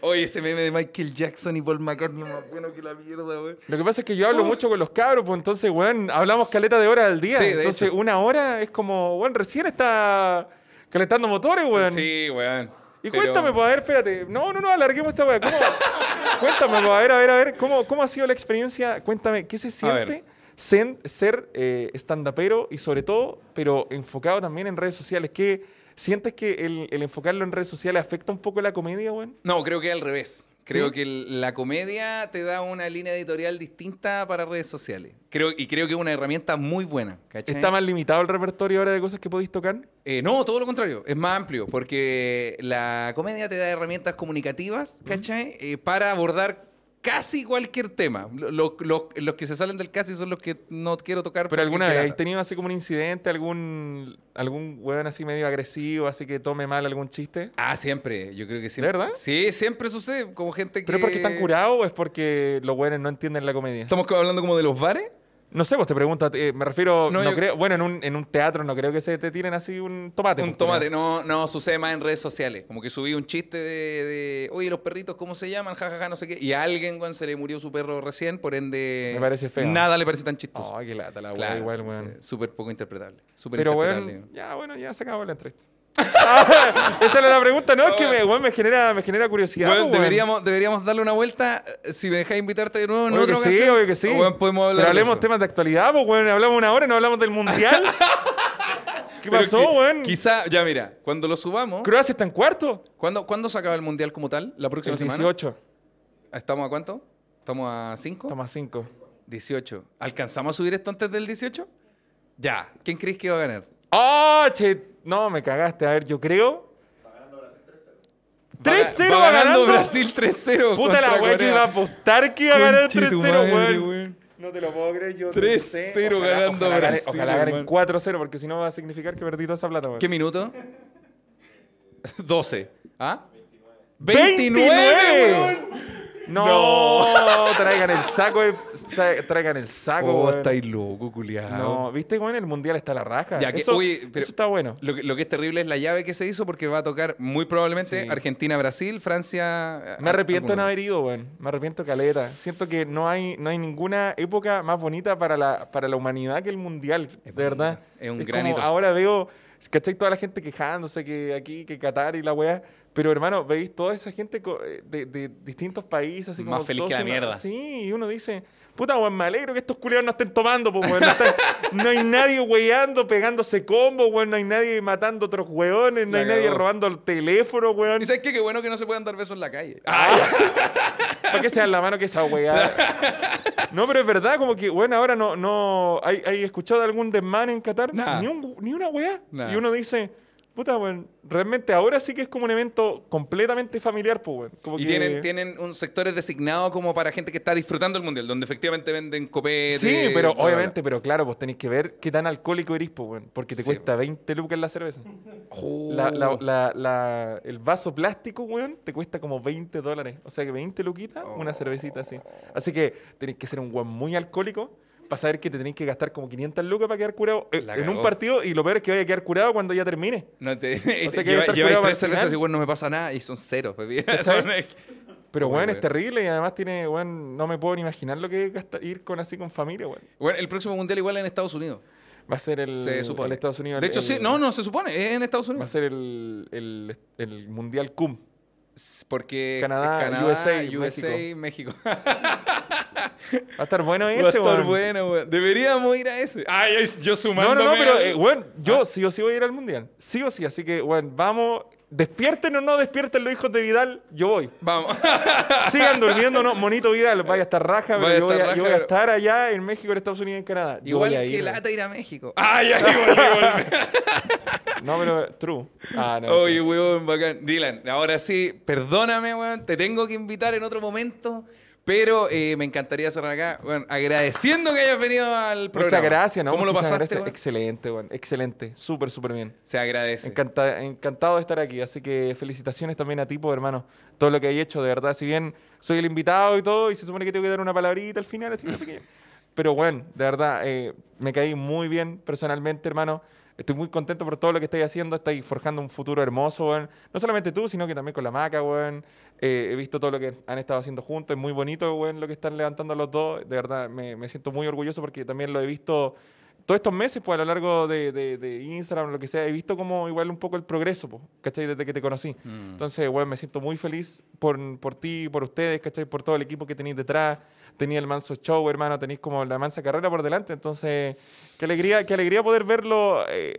Oye, ese meme de Michael Jackson y Paul McCartney es más bueno que la mierda, güey. Lo que pasa es que yo hablo mucho con los cabros, pues entonces, weón, hablamos caleta de horas al día. Sí, entonces, una hora es como, weón, recién está calentando motores, weón. Sí, weón. Y Pero- cuéntame, pues, a ver, espérate. No, no, no, alarguemos esta weá. (laughs) Cuéntame, pues, a ver, a ver, a ver. ¿Cómo, ¿Cómo ha sido la experiencia? Cuéntame, ¿qué se siente sen- ser eh, stand-upero y sobre todo, pero enfocado también en redes sociales? ¿Qué, ¿Sientes que el, el enfocarlo en redes sociales afecta un poco la comedia, weón? No, creo que al revés. Creo ¿Sí? que la comedia te da una línea editorial distinta para redes sociales. Creo, y creo que es una herramienta muy buena. ¿cachai? ¿Está más limitado el repertorio ahora de cosas que podéis tocar? Eh, no, todo lo contrario, es más amplio, porque la comedia te da herramientas comunicativas, ¿cachai? Eh, para abordar casi cualquier tema. Lo- lo- lo- los que se salen del casi son los que no quiero tocar. ¿Pero alguna vez has tenido así como un incidente, algún, algún weón así medio agresivo, así que tome mal algún chiste? Ah, siempre, yo creo que siempre. verdad? Sí, siempre sucede, como gente que... ¿Pero es porque están curados o es porque los weones no entienden la comedia? ¿Estamos hablando como de los bares? No sé, pues te pregunto, eh, me refiero, No, no, yo- creo, bueno, en un, en un teatro no creo que se te tiren así un tomate. Un pues, tomate, no, no sucede más en redes sociales. Como que subí un chiste de, de, oye, los perritos, ¿cómo se llaman? Ja, ja, ja, no sé qué. Y a alguien, weón, se le murió su perro recién, por ende. Me parece feo. Nada le parece tan chistoso. Ay, qué lata la Claro, igual, weón. Súper poco interpretable. Súper Pero, interpretable. weón, ya, bueno, ya se acabó la entrevista. Ah, (laughs) Esa era la pregunta, no, es que me, weón, me genera, me genera curiosidad. Weón, pues, deberíamos, deberíamos darle una vuelta. eh, Si me dejáis invitarte de nuevo en otra sí, ocasión. obvio que sí. weón, podemos hablar Pero de hablemos eso. temas de actualidad, pues, weón, hablamos una hora y no hablamos del mundial. (laughs) ¿Qué Pero pasó, weón? Quizá, ya mira, cuando lo subamos. Croacia está en cuarto. ¿cuándo, ¿Cuándo se acaba el mundial como tal? ¿La próxima El semana? 18. ¿Estamos a cuánto? ¿Estamos a 5? Estamos a 5. 18. ¿Alcanzamos a subir esto antes del 18? Ya. ¿Quién crees que va a ganar? ¡Ah, che! No, me cagaste. A ver, yo creo. 3-0 va va ganando ganando. Brasil 3-0. Puta la weá que iba a apostar que iba a ganar Conche tu 3-0, madre, weón. No te lo puedo creer, yo 3-0 Ojalá- ganando ojalá Brasil, Ojalá ganen hermano. 4-0, porque si no va a significar que perdí toda esa plata, weón. ¿Qué minuto? (laughs) 12. ¿Ah? 29, weón. No, (laughs) traigan el saco, de- sa- traigan el saco, Oh, weón. estáis loco, culiado. No, viste, weón, el mundial está a la raja. Ya que- eso, oye, pero- eso está bueno. Lo que, lo que es terrible es la llave que se hizo porque va a tocar muy probablemente Sí. Argentina-Brasil, Francia. Me arrepiento de no haber ido, weón. Me arrepiento caleta. Siento que no hay, no hay ninguna época más bonita para la, para la humanidad que el mundial. de verdad. Es un como granito. ahora veo, ¿cachai? Toda la gente quejándose que aquí, que Qatar y la weá. Pero hermano, veis toda esa gente eh, de, de distintos países. Así Más como feliz todos que la una- mierda. Sí, y uno dice, puta, weón, me alegro que estos culiados no estén tomando, pues, weón. No, están- no hay nadie weyando, pegándose combo, weón. No hay nadie matando otros weones. No La hay nadie robando el teléfono, weón. ¿Y sabes qué? Qué bueno que no se puedan dar besos en la calle. Ah, ¿Para qué se dan la mano que esa weá? No, pero es verdad, como que, bueno, ahora no, no, ¿hay, hay escuchado algún desmán en Qatar? Nada. Ni, un- ni una weá. Nada. Y uno dice, puta, weón, realmente ahora sí que es como un evento completamente familiar, pues, weón. Como Y que- tienen, tienen un sectores designados como para gente que está disfrutando el mundial, donde efectivamente venden copete. Sí, pero bla, bla, bla. obviamente, pero claro, pues tenéis que ver qué tan alcohólico eres, pues, weón, porque te Sí, cuesta 20 lucas la cerveza. Oh. La- la- la- el vaso plástico, weón, te cuesta como 20 dólares. O sea que 20 luquitas, una cervecita así. Así que tenéis que ser un weón muy alcohólico para saber que te tenéis que gastar como 500 lucas para quedar curado eh, en un partido y lo peor es que vaya a quedar curado cuando ya termine. No te, O sea (laughs) que lleva- para tres cervezas y bueno, no me pasa nada y son ceros. pues, (laughs) Pero, weón. es terrible y además tiene, weón, no me puedo ni imaginar lo que es gastar- ir con así con familia, weón. Bueno, el próximo mundial igual en Estados Unidos. Va a ser el, Se supone. el Estados Unidos. De el- hecho, sí, no, no se supone, es en Estados Va a Unidos. ser el, el, el Mundial CUM. Porque Canadá, Canadá, USA, USA, México. (laughs) Va a estar bueno Va a ese, estar bueno, weón. Deberíamos ir a ese. Ay, yo No, sumándome. no, no, pero, al- eh, bueno, yo Ah. sí o sí voy a ir al mundial. Sí o sí, así que, bueno, vamos. Despierten o no despierten los hijos de Vidal, yo voy. Vamos. (laughs) Sigan durmiendo, no, monito Vidal, vaya a estar raja, pero yo, voy a, yo voy a pero- estar allá en México, en Estados Unidos en Canadá. Yo Igual voy a que ir. lata ir a México. (laughs) Ay, ay, volví, volví. (laughs) No, pero true. Ah, no. Oye, weón, bacán. Dylan, ahora sí, perdóname, weón, te tengo que invitar en otro momento, pero eh, me encantaría cerrar acá, weón, agradeciendo que hayas venido al programa. Muchas gracias, ¿no? ¿Cómo lo Muchísimas pasaste, gracias. Excelente, bueno, excelente. Súper, súper bien. Se agradece. Encanta- encantado de estar aquí, así que felicitaciones también a ti, pues, hermano. Todo lo que hay hecho, de verdad. Si bien soy el invitado y todo, y se supone que tengo que dar una palabrita al final, así que- (laughs) pero bueno, de verdad, eh, me caí muy bien personalmente, hermano. Estoy muy contento por todo lo que estáis haciendo. Estáis forjando un futuro hermoso, weón. No solamente tú, sino que también con la maca, weón. Eh, he visto todo lo que han estado haciendo juntos. Es muy bonito, weón, lo que están levantando los dos. De verdad, me, me siento muy orgulloso porque también lo he visto todos estos meses, pues a lo largo de, de, de Instagram, lo que sea, he visto como igual un poco el progreso, pues, ¿cachai? Desde que te conocí. Mm. Entonces, bueno, me siento muy feliz por, por ti, por ustedes, ¿cachai? Por todo el equipo que tenéis detrás. Tenía el manso show, hermano, tenéis como la mansa carrera por delante. Entonces, qué alegría, qué alegría poder verlo eh,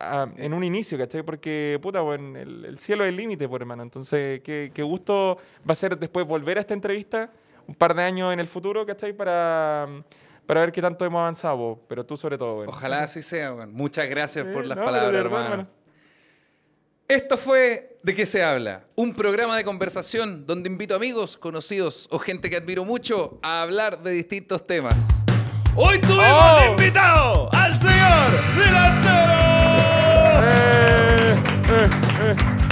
a- en un inicio, ¿cachai? Porque, puta, bueno, el, el cielo es el límite, por hermano. Entonces, qué, qué gusto va a ser después volver a esta entrevista un par de años en el futuro, ¿cachai? Para, para ver qué tanto hemos avanzado, pero tú sobre todo. Bueno. Ojalá así sea, bueno. muchas gracias por las palabras, hermano. Esto fue De qué se habla, un programa de conversación donde invito amigos, conocidos o gente que admiro mucho a hablar de distintos temas. Hoy tuvimos oh. invitado al señor delantero. Eh, eh, eh.